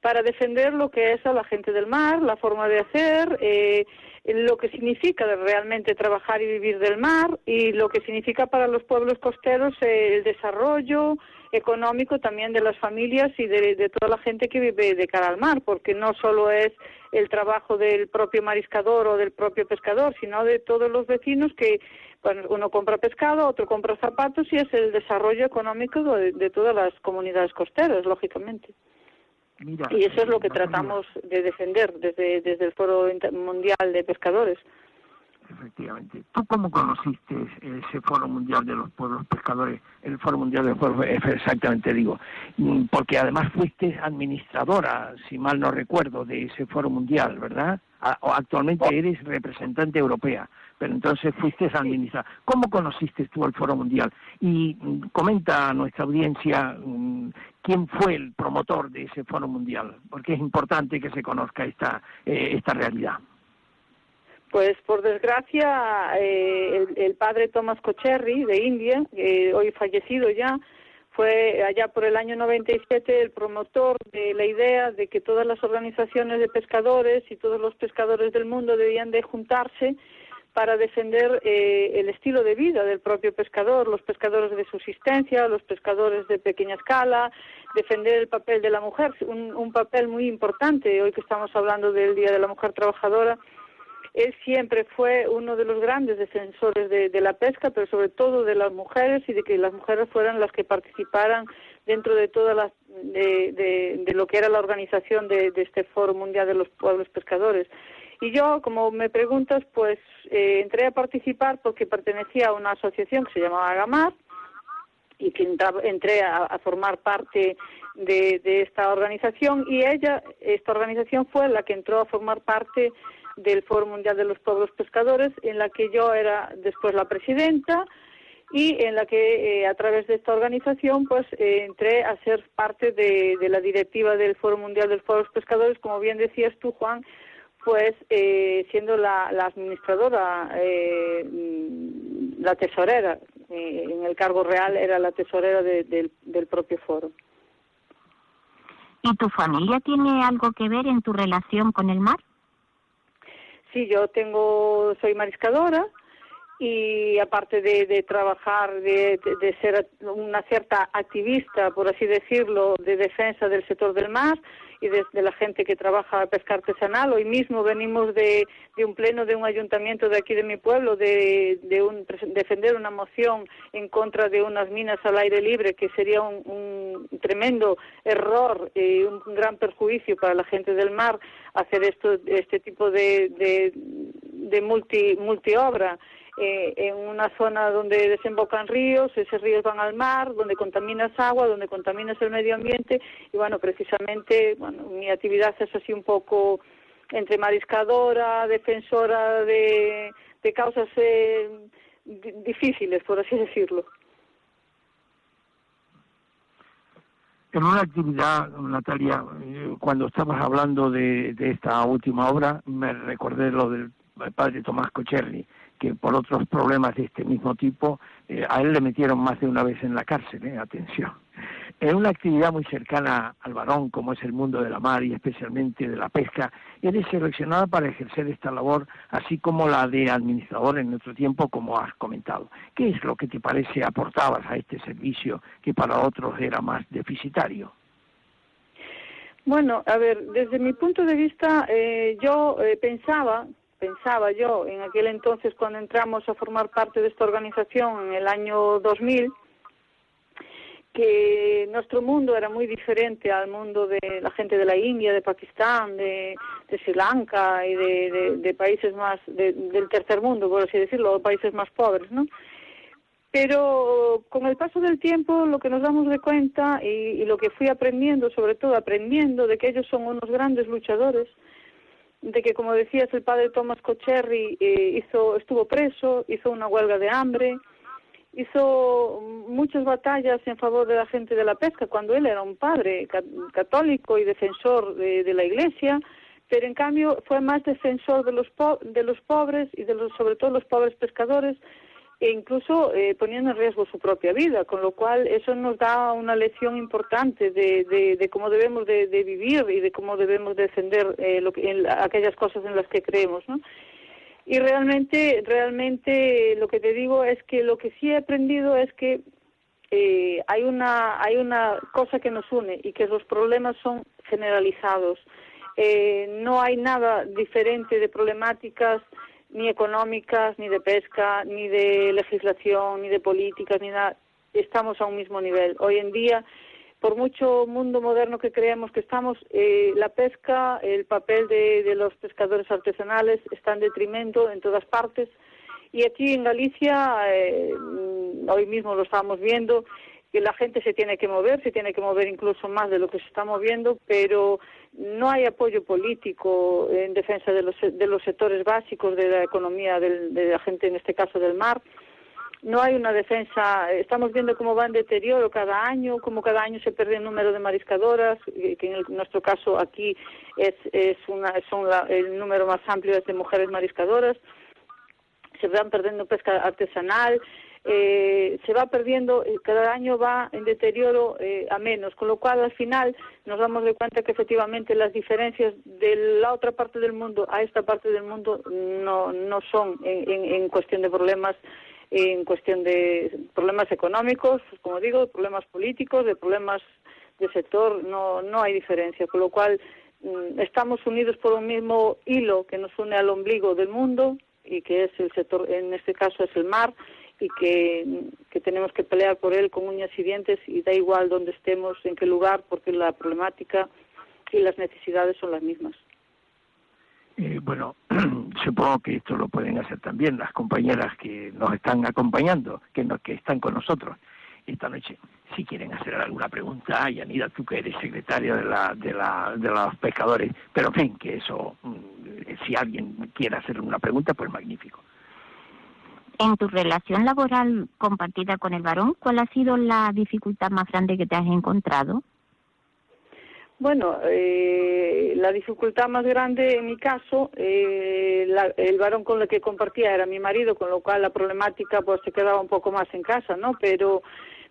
S9: para defender lo que es a la gente del mar, la forma de hacer, eh, lo que significa realmente trabajar y vivir del mar y lo que significa para los pueblos costeros el desarrollo económico también de las familias y de, toda la gente que vive de cara al mar, porque no solo es el trabajo del propio mariscador o del propio pescador, sino de todos los vecinos que bueno, uno compra pescado, otro compra zapatos y es el desarrollo económico de todas las comunidades costeras, lógicamente.
S4: Mira,
S9: y eso es lo que tratamos de defender desde, desde el Foro Mundial de Pescadores.
S4: Efectivamente. ¿Tú cómo conociste ese Foro Mundial de los Pueblos Pescadores? El Foro Mundial de los Pueblos, exactamente digo, porque además fuiste administradora, si mal no recuerdo, de ese Foro Mundial, ¿verdad? Actualmente eres representante europea, pero entonces fuiste administradora. ¿Cómo conociste tú el Foro Mundial? Y mm, comenta a nuestra audiencia mm, quién fue el promotor de ese Foro Mundial, porque es importante que se conozca esta, eh, esta realidad.
S9: Pues por desgracia, eh, el, el, padre Thomas Cocherry de India, eh, hoy fallecido ya, fue allá por el año 97 el promotor de la idea de que todas las organizaciones de pescadores y todos los pescadores del mundo debían de juntarse para defender eh, el estilo de vida del propio pescador, los pescadores de subsistencia, los pescadores de pequeña escala, defender el papel de la mujer, un, un papel muy importante hoy que estamos hablando del Día de la Mujer Trabajadora él siempre fue uno de los grandes defensores de, la pesca, pero sobre todo de las mujeres y de que las mujeres fueran las que participaran dentro de todas las de, de, de lo que era la organización de, este Foro Mundial de los Pueblos Pescadores. Y yo, como me preguntas, pues eh, entré a participar porque pertenecía a una asociación que se llamaba Gamar y que entré a, a formar parte de, esta organización y ella, esta organización fue la que entró a formar parte del Foro Mundial de los Pueblos Pescadores, en la que yo era después la presidenta y en la que eh, a través de esta organización pues eh, entré a ser parte de, de, la directiva del Foro Mundial de los Pueblos Pescadores, como bien decías tú, Juan, pues eh, siendo la, la administradora, la tesorera, en el cargo real era la tesorera de, de, del propio foro.
S3: ¿Y tu familia tiene algo que ver en tu relación con el mar?
S9: Sí, yo tengo, soy mariscadora y aparte de, de trabajar, de, de, de, ser una cierta activista, por así decirlo, de defensa del sector del mar y de, de la gente que trabaja pesca artesanal, hoy mismo venimos de, de un pleno de un ayuntamiento de aquí de mi pueblo de, de un, defender una moción en contra de unas minas al aire libre, que sería un, un tremendo error y un gran perjuicio para la gente del mar hacer esto, este tipo de, de, de multi, multiobra eh, en una zona donde desembocan ríos, esos ríos van al mar, donde contaminas agua, donde contaminas el medio ambiente y bueno, precisamente bueno, mi actividad es así un poco entre mariscadora, defensora de, causas eh, difíciles, por así decirlo.
S4: En una actividad, Natalia, eh, cuando estabas hablando de, de esta última obra, me recordé lo del padre Tomás Cocherni, que por otros problemas de este mismo tipo, eh, a él le metieron más de una vez en la cárcel, eh, atención. En una actividad muy cercana al varón, como es el mundo de la mar y especialmente de la pesca, eres seleccionada para ejercer esta labor, así como la de administrador en nuestro tiempo, como has comentado. ¿Qué es lo que te parece aportabas a este servicio que para otros era más deficitario?
S9: Bueno, a ver, desde mi punto de vista, eh, yo eh, pensaba pensaba yo en aquel entonces cuando entramos a formar parte de esta organización en el año 2000 que nuestro mundo era muy diferente al mundo de la gente de la India, de Pakistán, de, Sri Lanka y de, de, países más de, del tercer mundo, por así decirlo, países más pobres, ¿no? Pero con el paso del tiempo lo que nos damos de cuenta y, y lo que fui aprendiendo, sobre todo aprendiendo de que ellos son unos grandes luchadores, de que, como decías, el padre Thomas Cocherry eh, hizo, estuvo preso, hizo una huelga de hambre, hizo muchas batallas en favor de la gente de la pesca cuando él era un padre ca- católico y defensor de, de la Iglesia, pero en cambio fue más defensor de los po- de los pobres y de los sobre todo los pobres pescadores e incluso eh, poniendo en riesgo su propia vida, con lo cual eso nos da una lección importante de, de, cómo debemos de, de vivir y de cómo debemos defender eh, lo que, en la- aquellas cosas en las que creemos, ¿no? Y realmente, realmente lo que te digo es que lo que sí he aprendido es que eh, hay una hay una cosa que nos une y que los problemas son generalizados. Eh, no hay nada diferente de problemáticas ni económicas, ni de pesca, ni de legislación, ni de políticas, ni nada. Estamos a un mismo nivel. Hoy en día, por mucho mundo moderno que creemos que estamos, eh, la pesca, el papel de, los pescadores artesanales está en detrimento en todas partes. Y aquí en Galicia, eh, hoy mismo lo estamos viendo, que la gente se tiene que mover, se tiene que mover incluso más de lo que se está moviendo, pero no hay apoyo político en defensa de los, de los sectores básicos de la economía del- de la gente, en este caso del mar. No hay una defensa, estamos viendo cómo va en deterioro cada año, cómo cada año se pierde el número de mariscadoras, que en el- nuestro caso aquí es, es una, son la- el número más amplio es de mujeres mariscadoras se van perdiendo pesca artesanal, eh, se va perdiendo, eh, cada año va en deterioro eh, a menos, con lo cual al final nos damos de cuenta que efectivamente las diferencias de la otra parte del mundo a esta parte del mundo no, no son en, en, en cuestión de problemas en cuestión de problemas económicos, como digo, de problemas políticos, de problemas de sector, no, no hay diferencia, con lo cual mm, estamos unidos por un mismo hilo que nos une al ombligo del mundo y que es el sector, en este caso es el mar, y que, que tenemos que pelear por él con uñas y dientes y da igual dónde estemos, en qué lugar, porque la problemática y las necesidades son las mismas.
S4: Eh, bueno, (clears throat) supongo que esto lo pueden hacer también las compañeras que nos están acompañando, que, nos, que están con nosotros esta noche. Si quieren hacer alguna pregunta, Yanida, tú que eres secretaria de, la, de, la, de los pescadores, pero en fin, que eso, mm, si alguien quiere hacer una pregunta, pues magnífico.
S3: En tu relación laboral compartida con el varón, ¿cuál ha sido la dificultad más grande que te has encontrado?
S9: Bueno, eh, la dificultad más grande en mi caso, eh, la- el varón con el que compartía era mi marido, con lo cual la problemática pues se quedaba un poco más en casa, ¿no? Pero,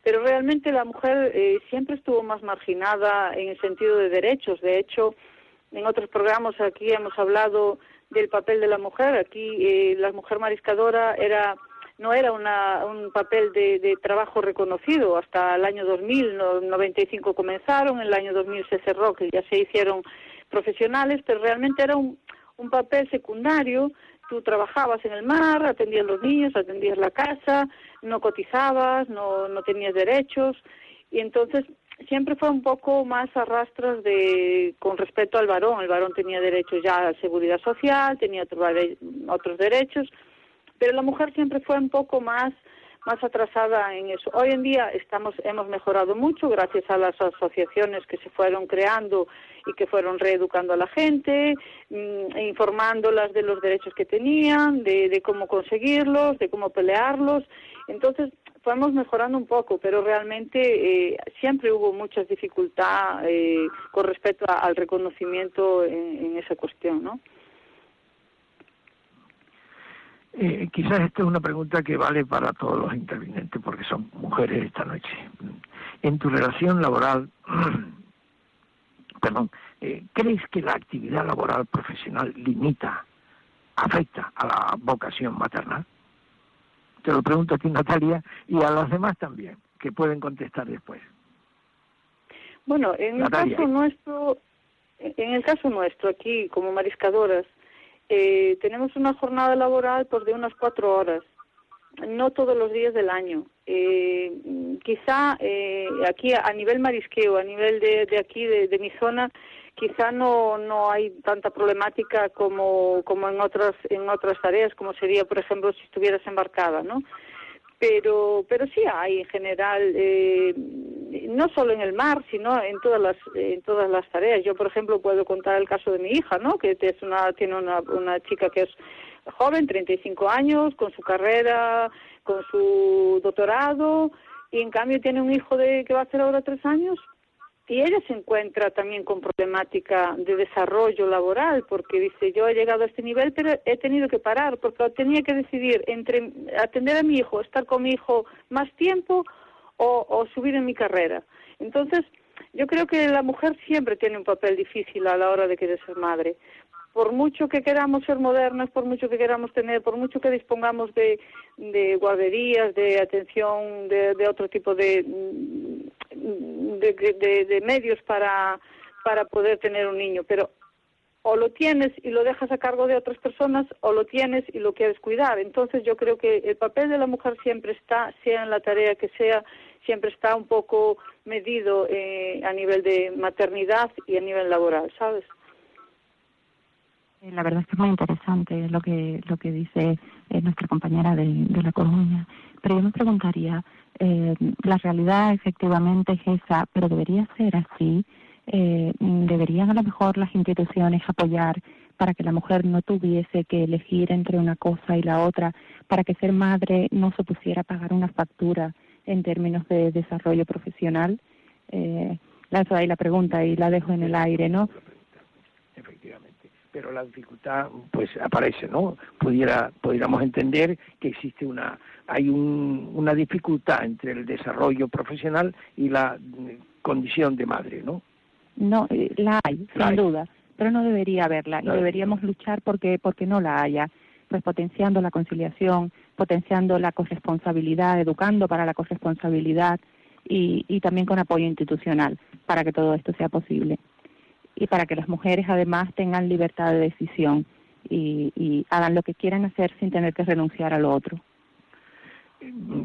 S9: pero realmente la mujer eh, siempre estuvo más marginada en el sentido de derechos. De hecho, en otros programas aquí hemos hablado del papel de la mujer. Aquí eh, la mujer mariscadora era no era una, un papel de, de trabajo reconocido. Hasta el año 2000, no, 95 comenzaron, en el año 2000 se cerró, que ya se hicieron profesionales, pero realmente era un, un papel secundario. Tú trabajabas en el mar, atendías los niños, atendías la casa, no cotizabas, no, no tenías derechos. Y entonces siempre fue un poco más a rastras de con respecto al varón. El varón tenía derechos ya a seguridad social, tenía otro otros derechos, pero la mujer siempre fue un poco más más atrasada en eso. Hoy en día estamos hemos mejorado mucho gracias a las asociaciones que se fueron creando y que fueron reeducando a la gente, mm, e informándolas de los derechos que tenían, de, de cómo conseguirlos, de cómo pelearlos. Entonces fuimos mejorando un poco, pero realmente eh, siempre hubo mucha dificultad eh, con respecto a- al reconocimiento en, en esa cuestión, ¿no?
S4: Eh, quizás esta es una pregunta que vale para todos los intervinientes, porque son mujeres esta noche. En tu relación laboral, (clears throat) perdón, eh, ¿crees que la actividad laboral profesional limita, afecta a la vocación maternal? Te lo pregunto a ti, Natalia, y a las demás también, que pueden contestar después.
S9: Bueno, en el caso nuestro, en el caso nuestro aquí como mariscadoras, eh, tenemos una jornada laboral pues de unas cuatro horas, no todos los días del año. Eh, quizá eh, aquí a nivel marisqueo, a nivel de, de aquí de, de mi zona, quizá no no hay tanta problemática como como en otras en otras tareas, como sería por ejemplo si estuvieras embarcada, ¿no? pero pero sí hay en general eh, no solo en el mar, sino en todas las en todas las tareas. Yo, por ejemplo, puedo contar el caso de mi hija, ¿no? Que es una tiene una, una chica que es joven, 35 años, con su carrera, con su doctorado, y en cambio tiene un hijo de que va a hacer ahora tres años y ella se encuentra también con problemática de desarrollo laboral porque dice yo he llegado a este nivel pero he tenido que parar porque tenía que decidir entre atender a mi hijo estar con mi hijo más tiempo o, subir en mi carrera. Entonces yo creo que la mujer siempre tiene un papel difícil a la hora de querer ser madre. Por mucho que queramos ser modernas, por mucho que queramos tener, por mucho que dispongamos de, de guarderías, de atención, de, de otro tipo de, de, medios para, para poder tener un niño, pero o lo tienes y lo dejas a cargo de otras personas o lo tienes y lo quieres cuidar. Entonces yo creo que el papel de la mujer siempre está, sea en la tarea que sea, siempre está un poco medido eh, a nivel de maternidad y a nivel laboral, ¿sabes?
S6: Eh, La verdad es que es muy interesante lo que lo que dice eh, nuestra compañera de, de La Coruña. Pero yo me preguntaría, eh, la realidad efectivamente es esa, pero debería ser así. Eh, ¿Deberían a lo mejor las instituciones apoyar para que la mujer no tuviese que elegir entre una cosa y la otra, para que ser madre no supusiera pagar una factura en términos de desarrollo profesional? Eh, lanzo ahí la pregunta y la dejo en el aire, ¿no?
S4: Pero la dificultad, pues aparece, ¿no? Pudiera, pudiéramos entender que existe una, hay un, una dificultad entre el desarrollo profesional y la mm, condición de madre, ¿no?
S6: No, eh, la hay,
S4: La
S6: sin
S4: hay.
S6: duda, pero no debería haberla
S4: No
S6: y deberíamos luchar porque porque no la haya, pues potenciando la conciliación, potenciando la corresponsabilidad, educando para la corresponsabilidad y, y también con apoyo institucional para que todo esto sea posible y para que las mujeres además tengan libertad de decisión y, y hagan lo que quieran hacer sin tener que renunciar a lo otro.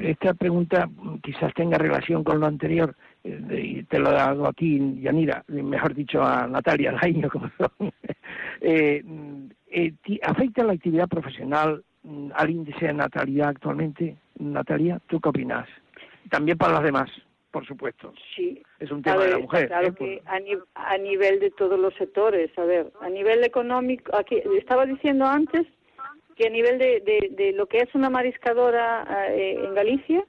S4: Esta pregunta quizás tenga relación con lo anterior, eh, y te lo hago a ti, Yanira, mejor dicho a Natalia Laño, (laughs) como. Eh, eh, ¿Afecta la actividad profesional mm, al índice de natalidad actualmente? Natalia, ¿tú qué opinas? También para las demás, por supuesto.
S9: Sí.
S4: Es un tema
S9: ver,
S4: de la mujer.
S9: Claro
S4: ¿eh?
S9: que a, ni- a nivel de todos los sectores, a ver, a nivel económico, aquí estaba diciendo antes que a nivel de, de, de lo que es una mariscadora eh, en Galicia,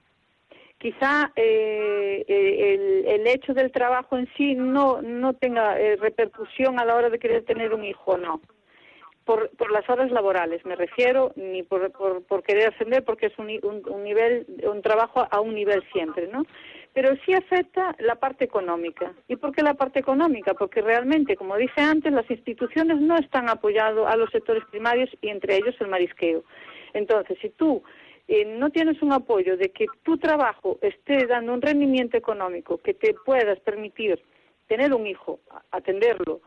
S9: quizá eh, eh, el, el hecho del trabajo en sí no, no tenga eh, repercusión a la hora de querer tener un hijo, no. Por, por las horas laborales, me refiero, ni por, por, por querer ascender, porque es un, un, un nivel, un trabajo a un nivel siempre, ¿no? Pero sí afecta la parte económica. ¿Y por qué la parte económica? Porque realmente, como dije antes, las instituciones no están apoyando a los sectores primarios y entre ellos el marisqueo. Entonces, si tú eh, no tienes un apoyo de que tu trabajo esté dando un rendimiento económico que te puedas permitir tener un hijo, atenderlo,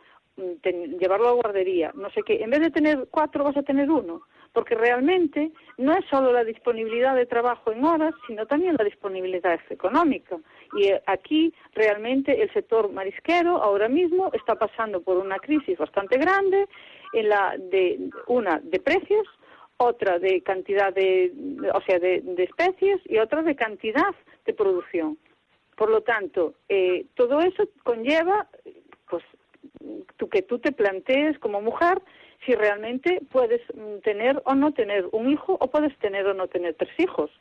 S9: ten- llevarlo a guardería, no sé qué, en vez de tener cuatro vas a tener uno, porque realmente no es solo la disponibilidad de trabajo en horas, sino también la disponibilidad económica. Y eh, aquí realmente el sector marisquero ahora mismo está pasando por una crisis bastante grande, en la de una de precios, otra de cantidad de- o sea, de, de especies y otra de cantidad de producción. Por lo tanto, eh, todo eso conlleva, pues, tú, que tú te plantees como mujer si realmente puedes mm, tener o no tener un hijo o puedes tener o no tener tres hijos.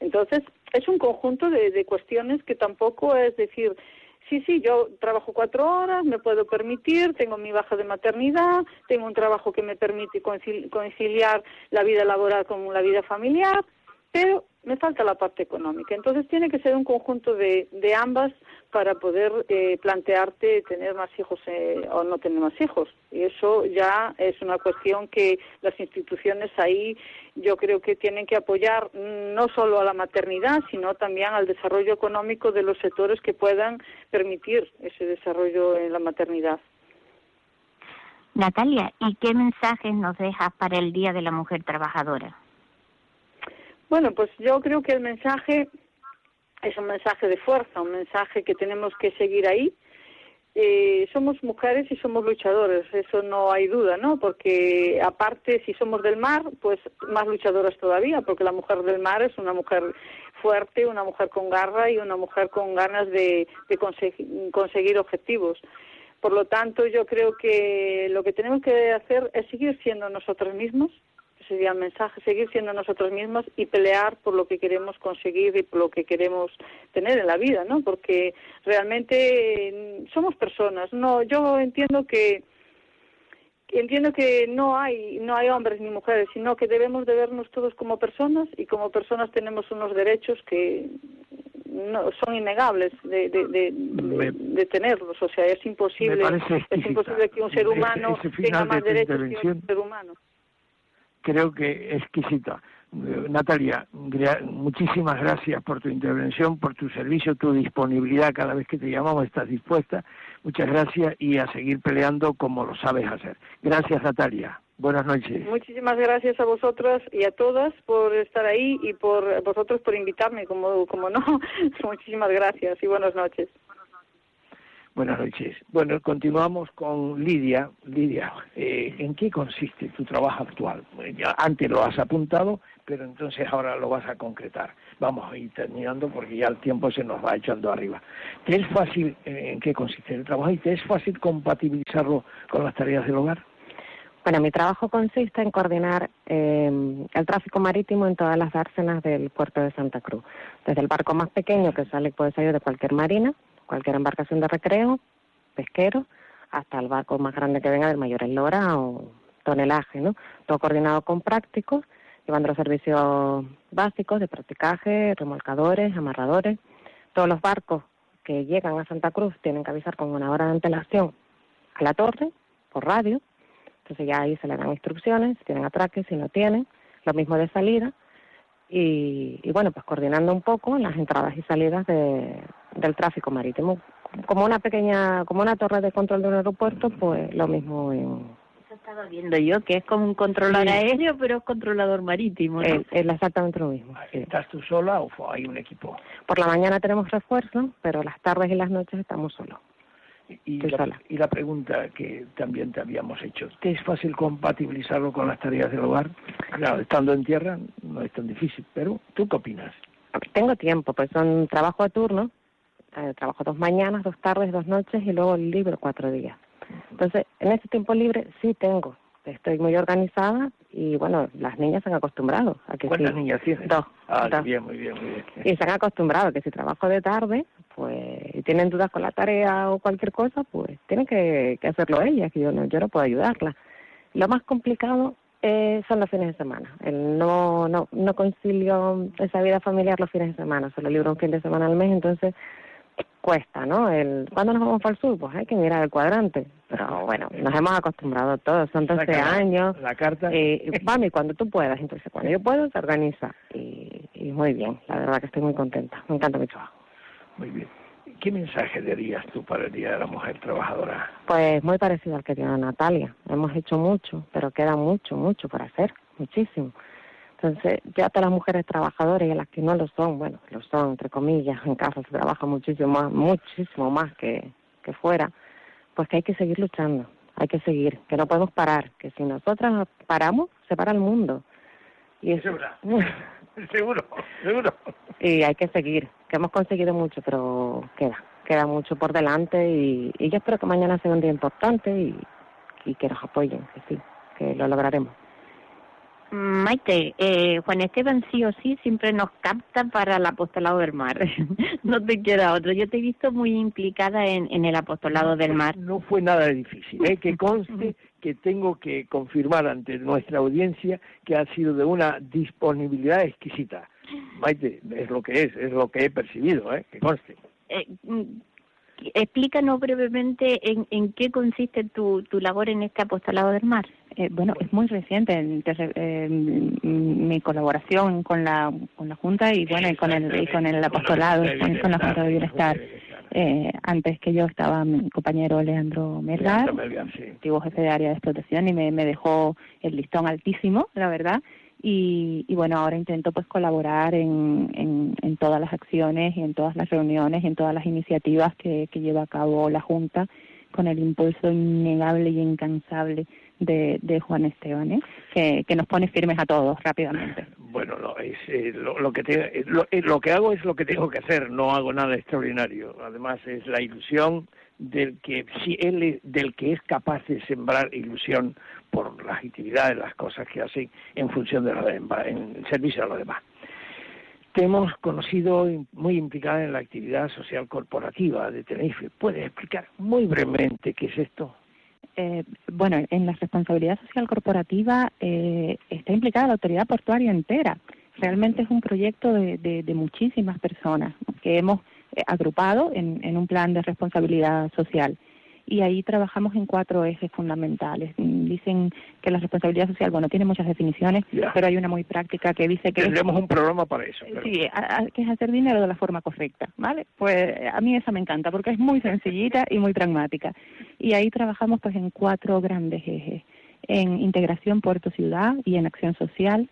S9: Entonces, es un conjunto de, de cuestiones que tampoco es decir, sí, sí, yo trabajo cuatro horas, me puedo permitir, tengo mi baja de maternidad, tengo un trabajo que me permite concil- conciliar la vida laboral con la vida familiar, pero me falta la parte económica. Entonces tiene que ser un conjunto de, de ambas para poder eh, plantearte tener más hijos eh, o no tener más hijos. Y eso ya es una cuestión que las instituciones ahí yo creo que tienen que apoyar mm, no solo a la maternidad, sino también al desarrollo económico de los sectores que puedan permitir ese desarrollo en la maternidad.
S3: Natalia, ¿y qué mensajes nos dejas para el Día de la Mujer Trabajadora?
S9: Bueno, pues yo creo que el mensaje es un mensaje de fuerza, un mensaje que tenemos que seguir ahí. Eh, somos mujeres y somos luchadoras, eso no hay duda, ¿no? Porque aparte, si somos del mar, pues más luchadoras todavía, porque la mujer del mar es una mujer fuerte, una mujer con garra y una mujer con ganas de, de consegui- conseguir objetivos. Por lo tanto, yo creo que lo que tenemos que hacer es seguir siendo nosotros mismos, sería el mensaje, seguir siendo nosotros mismos y pelear por lo que queremos conseguir y por lo que queremos tener en la vida, ¿no? Porque realmente eh, somos personas. No, yo entiendo que entiendo que no hay no hay hombres ni mujeres sino que debemos de vernos todos como personas y como personas tenemos unos derechos que no son innegables de, de, de, tenerlos o sea es imposible es imposible que un ser humano tenga más derechos que un ser humano
S4: creo que exquisita. Eh, Natalia, muchísimas gracias por tu intervención, por tu servicio, tu disponibilidad cada vez que te llamamos, estás dispuesta. Muchas gracias y a seguir peleando como lo sabes hacer. Gracias, Natalia. Buenas noches.
S9: Muchísimas gracias a vosotras y a todas por estar ahí y por vosotros por invitarme, como, como no. (laughs) Muchísimas gracias y buenas noches.
S4: Buenas noches. Bueno, continuamos con Lidia. Lidia, eh, ¿en qué consiste tu trabajo actual? Antes lo has apuntado, pero entonces ahora lo vas a concretar. Vamos a ir terminando porque ya el tiempo se nos va echando arriba. ¿Te es fácil, eh, en qué consiste el trabajo y te es fácil compatibilizarlo con las tareas del hogar?
S7: Bueno, mi trabajo consiste en coordinar eh, el tráfico marítimo en todas las dársenas del puerto de Santa Cruz. Desde el barco más pequeño que sale puede salir de cualquier marina, cualquier embarcación de recreo, pesquero, hasta el barco más grande que venga del mayor eslora o tonelaje, ¿no? Todo coordinado con prácticos, llevando los servicios básicos de practicaje, remolcadores, amarradores. Todos los barcos que llegan a Santa Cruz tienen que avisar con una hora de antelación a la torre por radio entonces ya ahí se le dan instrucciones, si tienen atraques, si no tienen, lo mismo de salida. Y, y bueno, pues coordinando un poco las entradas y salidas de, del tráfico marítimo. Como una pequeña, como una torre de control de un aeropuerto, pues lo mismo en,
S3: Eso estaba viendo yo, que es como un controlador
S7: Sí.
S3: aéreo, pero es controlador marítimo. ¿no?
S7: es, es exactamente lo mismo. sí.
S4: ¿Estás tú sola o hay un equipo?
S7: Por la mañana tenemos refuerzo, pero las tardes y las noches estamos solos.
S4: Y la, y la pregunta que también te habíamos hecho, ¿te es fácil compatibilizarlo con las tareas del hogar? Claro, estando en tierra no es tan difícil, pero ¿tú qué opinas?
S7: Tengo tiempo, pues son trabajo a turno, eh, trabajo dos mañanas, dos tardes, dos noches y luego libre cuatro días. Entonces, en ese tiempo libre sí tengo, estoy muy organizada y bueno, las niñas se han acostumbrado a que
S4: ¿Cuántas
S7: sí.
S4: niñas tienes?
S7: Dos.
S4: Ah,
S7: dos.
S4: bien, muy bien, muy bien.
S7: Y se han acostumbrado a que si trabajo de tarde, pues y tienen dudas con la tarea o cualquier cosa, pues tienen que, que hacerlo ellas, que yo no, yo no puedo ayudarlas. Lo más complicado eh, son los fines de semana. El no, no, no concilio esa vida familiar los fines de semana, solo libro un fin de semana al mes, entonces cuesta, ¿no? El, ¿Cuándo nos vamos para el sur? Pues hay que mirar el cuadrante. Pero bueno, nos hemos acostumbrado todos, son 12
S4: Saca la-
S7: años.
S4: La carta.
S7: Eh, mami, cuando tú puedas, entonces cuando yo puedo se organiza y, y muy bien, la verdad que estoy muy contenta, me encanta mi trabajo.
S4: Muy bien. ¿Qué mensaje darías tú para el Día de la Mujer Trabajadora?
S7: Pues muy parecido al que tiene Natalia, hemos hecho mucho, pero queda mucho, mucho por hacer, muchísimo. Entonces, ya a todas las mujeres trabajadoras y a las que no lo son, bueno, lo son, entre comillas, en casa se trabaja muchísimo más, muchísimo más que, que fuera, pues que hay que seguir luchando, hay que seguir, que no podemos parar, que si nosotras paramos, se para el mundo. Y eso, (laughs) (laughs)
S4: seguro, seguro.
S7: y hay que seguir, que hemos conseguido mucho, pero queda, queda mucho por delante y, y yo espero que mañana sea un día importante y, y que nos apoyen, que sí, que lo lograremos.
S3: Maite, eh, Juan Esteban sí o sí siempre nos capta para el apostolado del mar. (laughs) no te queda otro. Yo te he visto muy implicada en, en el apostolado del mar.
S4: No fue nada difícil. ¿eh? Que conste (laughs) que tengo que confirmar ante nuestra audiencia que ha sido de una disponibilidad exquisita. Maite, es lo que es, es lo que he percibido, ¿eh? que conste.
S3: Eh, mm, explícanos brevemente en, en qué consiste tu, tu labor en este apostolado del mar.
S6: Eh, bueno, es muy reciente eh, m- mi colaboración con la, con la Junta y bueno, y con el, y con el apostolado, con, con la Junta de Bienestar. Eh, antes que yo estaba mi compañero Leandro Melgar,
S4: Leandro Melgar, sí.
S6: antiguo jefe de área de explotación, y me, me dejó el listón altísimo, la verdad. Y, y bueno, ahora intento pues colaborar en, en, en todas las acciones y en todas las reuniones y en todas las iniciativas que, que lleva a cabo la Junta con el impulso innegable y incansable de, de Juan Esteban, ¿eh? que, que nos pone firmes a todos rápidamente.
S4: Bueno, no, es, eh, lo, lo que te- eh, lo, eh, lo que hago es lo que tengo que hacer, no hago nada extraordinario. Además es la ilusión del que si él es- del que es capaz de sembrar ilusión por las actividades, las cosas que hace en función de los demás, en servicio a los demás. Te hemos conocido muy implicada en la actividad social corporativa de Tenerife. ¿Puedes explicar muy brevemente qué es esto?
S6: Eh, bueno, en la responsabilidad social corporativa eh, está implicada la autoridad portuaria entera. Realmente es un proyecto de, de- muchísimas personas que hemos eh, agrupado en, en un plan de responsabilidad social. Y ahí trabajamos en cuatro ejes fundamentales. Mm, Dicen que la responsabilidad social, bueno, tiene muchas definiciones, pero hay una muy práctica que dice que es
S4: Tendremos un programa para eso. pero-
S6: Sí, a- a- que es hacer dinero de la forma correcta, ¿vale? Pues a mí esa me encanta porque es muy sencillita y muy pragmática. Y ahí trabajamos pues en cuatro grandes ejes, en integración puerto-ciudad y en acción social,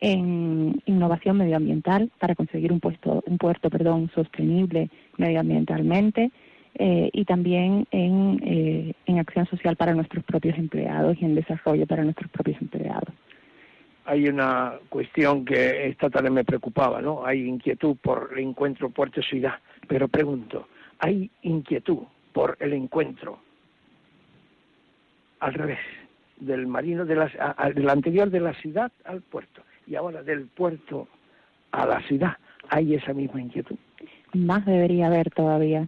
S6: en innovación medioambiental para conseguir un, puesto, un puerto perdón, sostenible medioambientalmente eh, y también en, eh, en acción social para nuestros propios empleados y en desarrollo para nuestros propios empleados.
S4: hay una cuestión que esta tarde me preocupaba, ¿no? Hay inquietud por el encuentro puerto-ciudad, pero pregunto, ¿hay inquietud por el encuentro al revés, del marino de la, a- del anterior de la ciudad al puerto y ahora del puerto a la ciudad? ¿Hay esa misma inquietud?
S6: más debería haber todavía,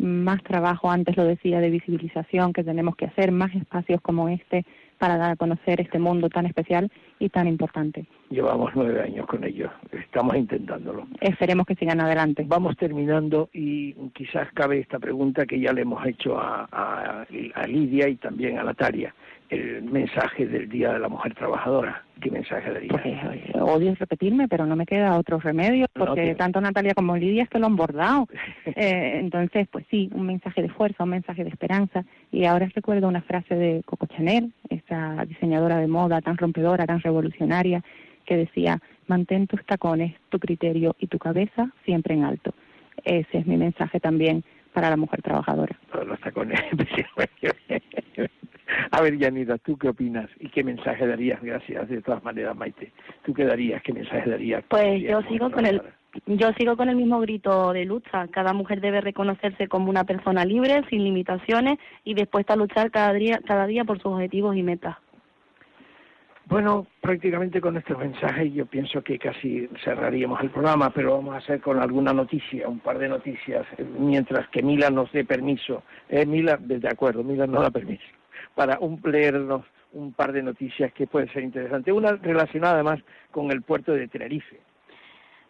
S6: más trabajo, antes lo decía, de visibilización que tenemos que hacer, más espacios como este para dar a conocer este mundo tan especial y tan importante.
S4: Llevamos nueve años con ello, estamos intentándolo.
S6: Esperemos que sigan adelante.
S4: Vamos terminando y quizás cabe esta pregunta que ya le hemos hecho a, a- a Lidia y también a Natalia. El mensaje del Día de la Mujer Trabajadora. ¿Qué mensaje daría?
S6: Pues, odio repetirme, pero no me queda otro remedio,
S4: No,
S6: porque tanto Natalia como Lidia es que lo han bordado. (laughs) Eh, entonces, pues sí, un mensaje de fuerza, un mensaje de esperanza. Y ahora recuerdo una frase de Coco Chanel, esa diseñadora de moda tan rompedora, tan revolucionaria, que decía, mantén tus tacones, tu criterio y tu cabeza siempre en alto. Ese es mi mensaje también para la mujer trabajadora.
S4: Todos los tacones. (laughs) A ver, Yanira, ¿tú qué opinas? ¿Y qué mensaje darías? Gracias, de todas maneras, Maite. ¿Tú qué darías? ¿Qué mensaje darías?
S5: Pues yo sigo con el yo sigo con el mismo grito de lucha. Cada mujer debe reconocerse como una persona libre, sin limitaciones y dispuesta a luchar cada día cada día por sus objetivos y metas.
S4: Bueno, prácticamente con estos mensajes yo pienso que casi cerraríamos el programa, pero vamos a hacer con alguna noticia, un par de noticias, eh, mientras que Mila nos dé permiso. Eh, Mila, de acuerdo, Mila no da permiso, para un, leernos un par de noticias que pueden ser interesantes. Una relacionada además con el puerto de Tenerife.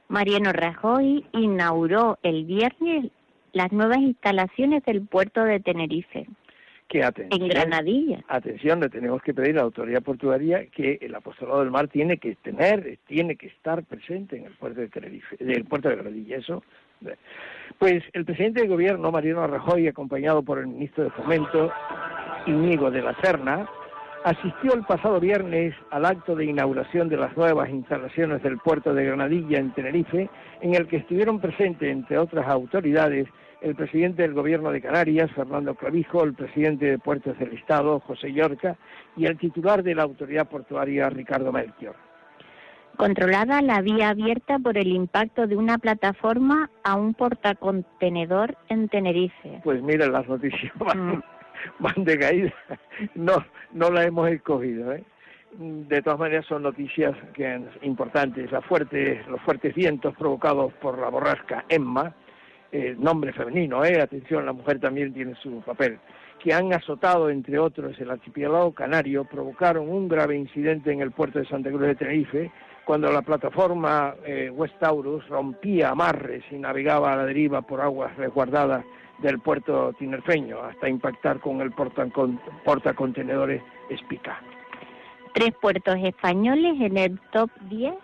S3: Mariano Rajoy inauguró el viernes las nuevas instalaciones del puerto de Tenerife,
S4: Que atención,
S3: en Granadilla.
S4: atención, le tenemos que pedir a la autoridad portuaria que el apostolado del mar tiene que tener, tiene que estar presente en el puerto de Tenerife, del puerto de Granadilla. Eso. Pues el presidente del gobierno, Mariano Rajoy, acompañado por el ministro de Fomento, Íñigo de la Serna, asistió el pasado viernes al acto de inauguración de las nuevas instalaciones del puerto de Granadilla en Tenerife, en el que estuvieron presentes, entre otras autoridades, el presidente del Gobierno de Canarias, Fernando Clavijo, el presidente de Puertos del Estado, José Llorca, y el titular de la autoridad portuaria, Ricardo Melchior.
S3: Controlada la vía abierta por el impacto de una plataforma a un portacontenedor en Tenerife.
S4: Pues mira, las noticias (laughs) van,
S3: Mm.
S4: van de caída. No, no las hemos escogido. ¿eh? De todas maneras son noticias que importantes. Las fuertes, los fuertes vientos provocados por la borrasca Emma, eh, nombre femenino, ¿eh? atención, la mujer también tiene su papel, que han azotado, entre otros, el archipiélago canario, provocaron un grave incidente en el puerto de Santa Cruz de Tenerife, cuando la plataforma eh, West Taurus rompía amarres y navegaba a la deriva por aguas resguardadas del puerto tinerfeño, hasta impactar con el portacon- portacontenedores Espica.
S3: Tres puertos españoles en el top 10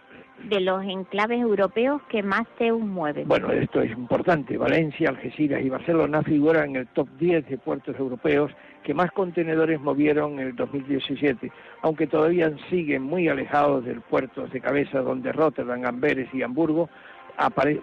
S3: de los enclaves europeos que más se mueven.
S4: Bueno, esto es importante. Valencia, Algeciras y Barcelona figuran en el top 10 de puertos europeos que más contenedores movieron en el 2017, aunque todavía siguen muy alejados del puerto de cabeza donde Rotterdam, Amberes y Hamburgo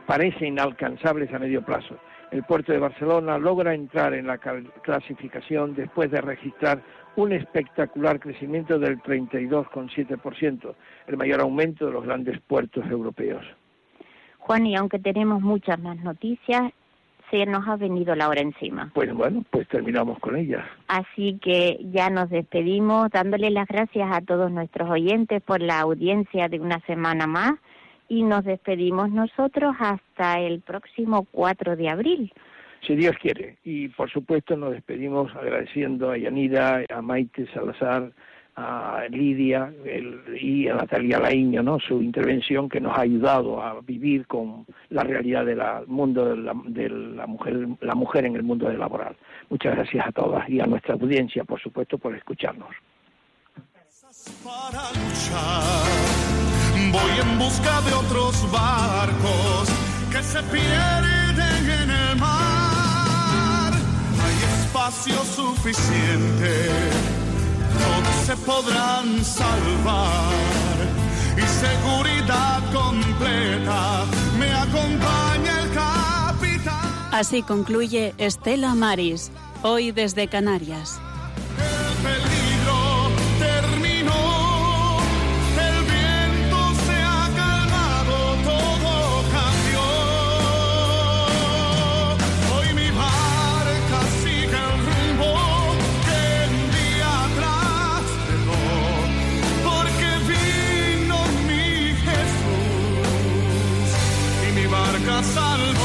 S4: parecen inalcanzables a medio plazo. El puerto de Barcelona logra entrar en la clasificación después de registrar un espectacular crecimiento del 32,7%, el mayor aumento de los grandes puertos europeos.
S3: Juan, y aunque tenemos muchas más noticias, se nos ha venido la hora encima.
S4: Pues bueno, pues terminamos con ellas.
S3: Así que ya nos despedimos dándole las gracias a todos nuestros oyentes por la audiencia de una semana más y nos despedimos nosotros hasta el próximo 4 de abril.
S4: Si Dios quiere. Y por supuesto nos despedimos agradeciendo a Yanira, a Maite Salazar, a Lidia el- y a Natalia Laíño, ¿no? Su intervención que nos ha ayudado a vivir con la realidad del mundo de la, de la mujer, la mujer en el mundo laboral. Muchas gracias a todas y a nuestra audiencia, por supuesto, por escucharnos.
S1: para luchar. Voy en busca de otros barcos que se pierden en el mar. Hay espacio suficiente, todos se podrán salvar. Y seguridad completa, me acompaña el capitán.
S2: Así concluye Estela Maris, hoy desde Canarias. outside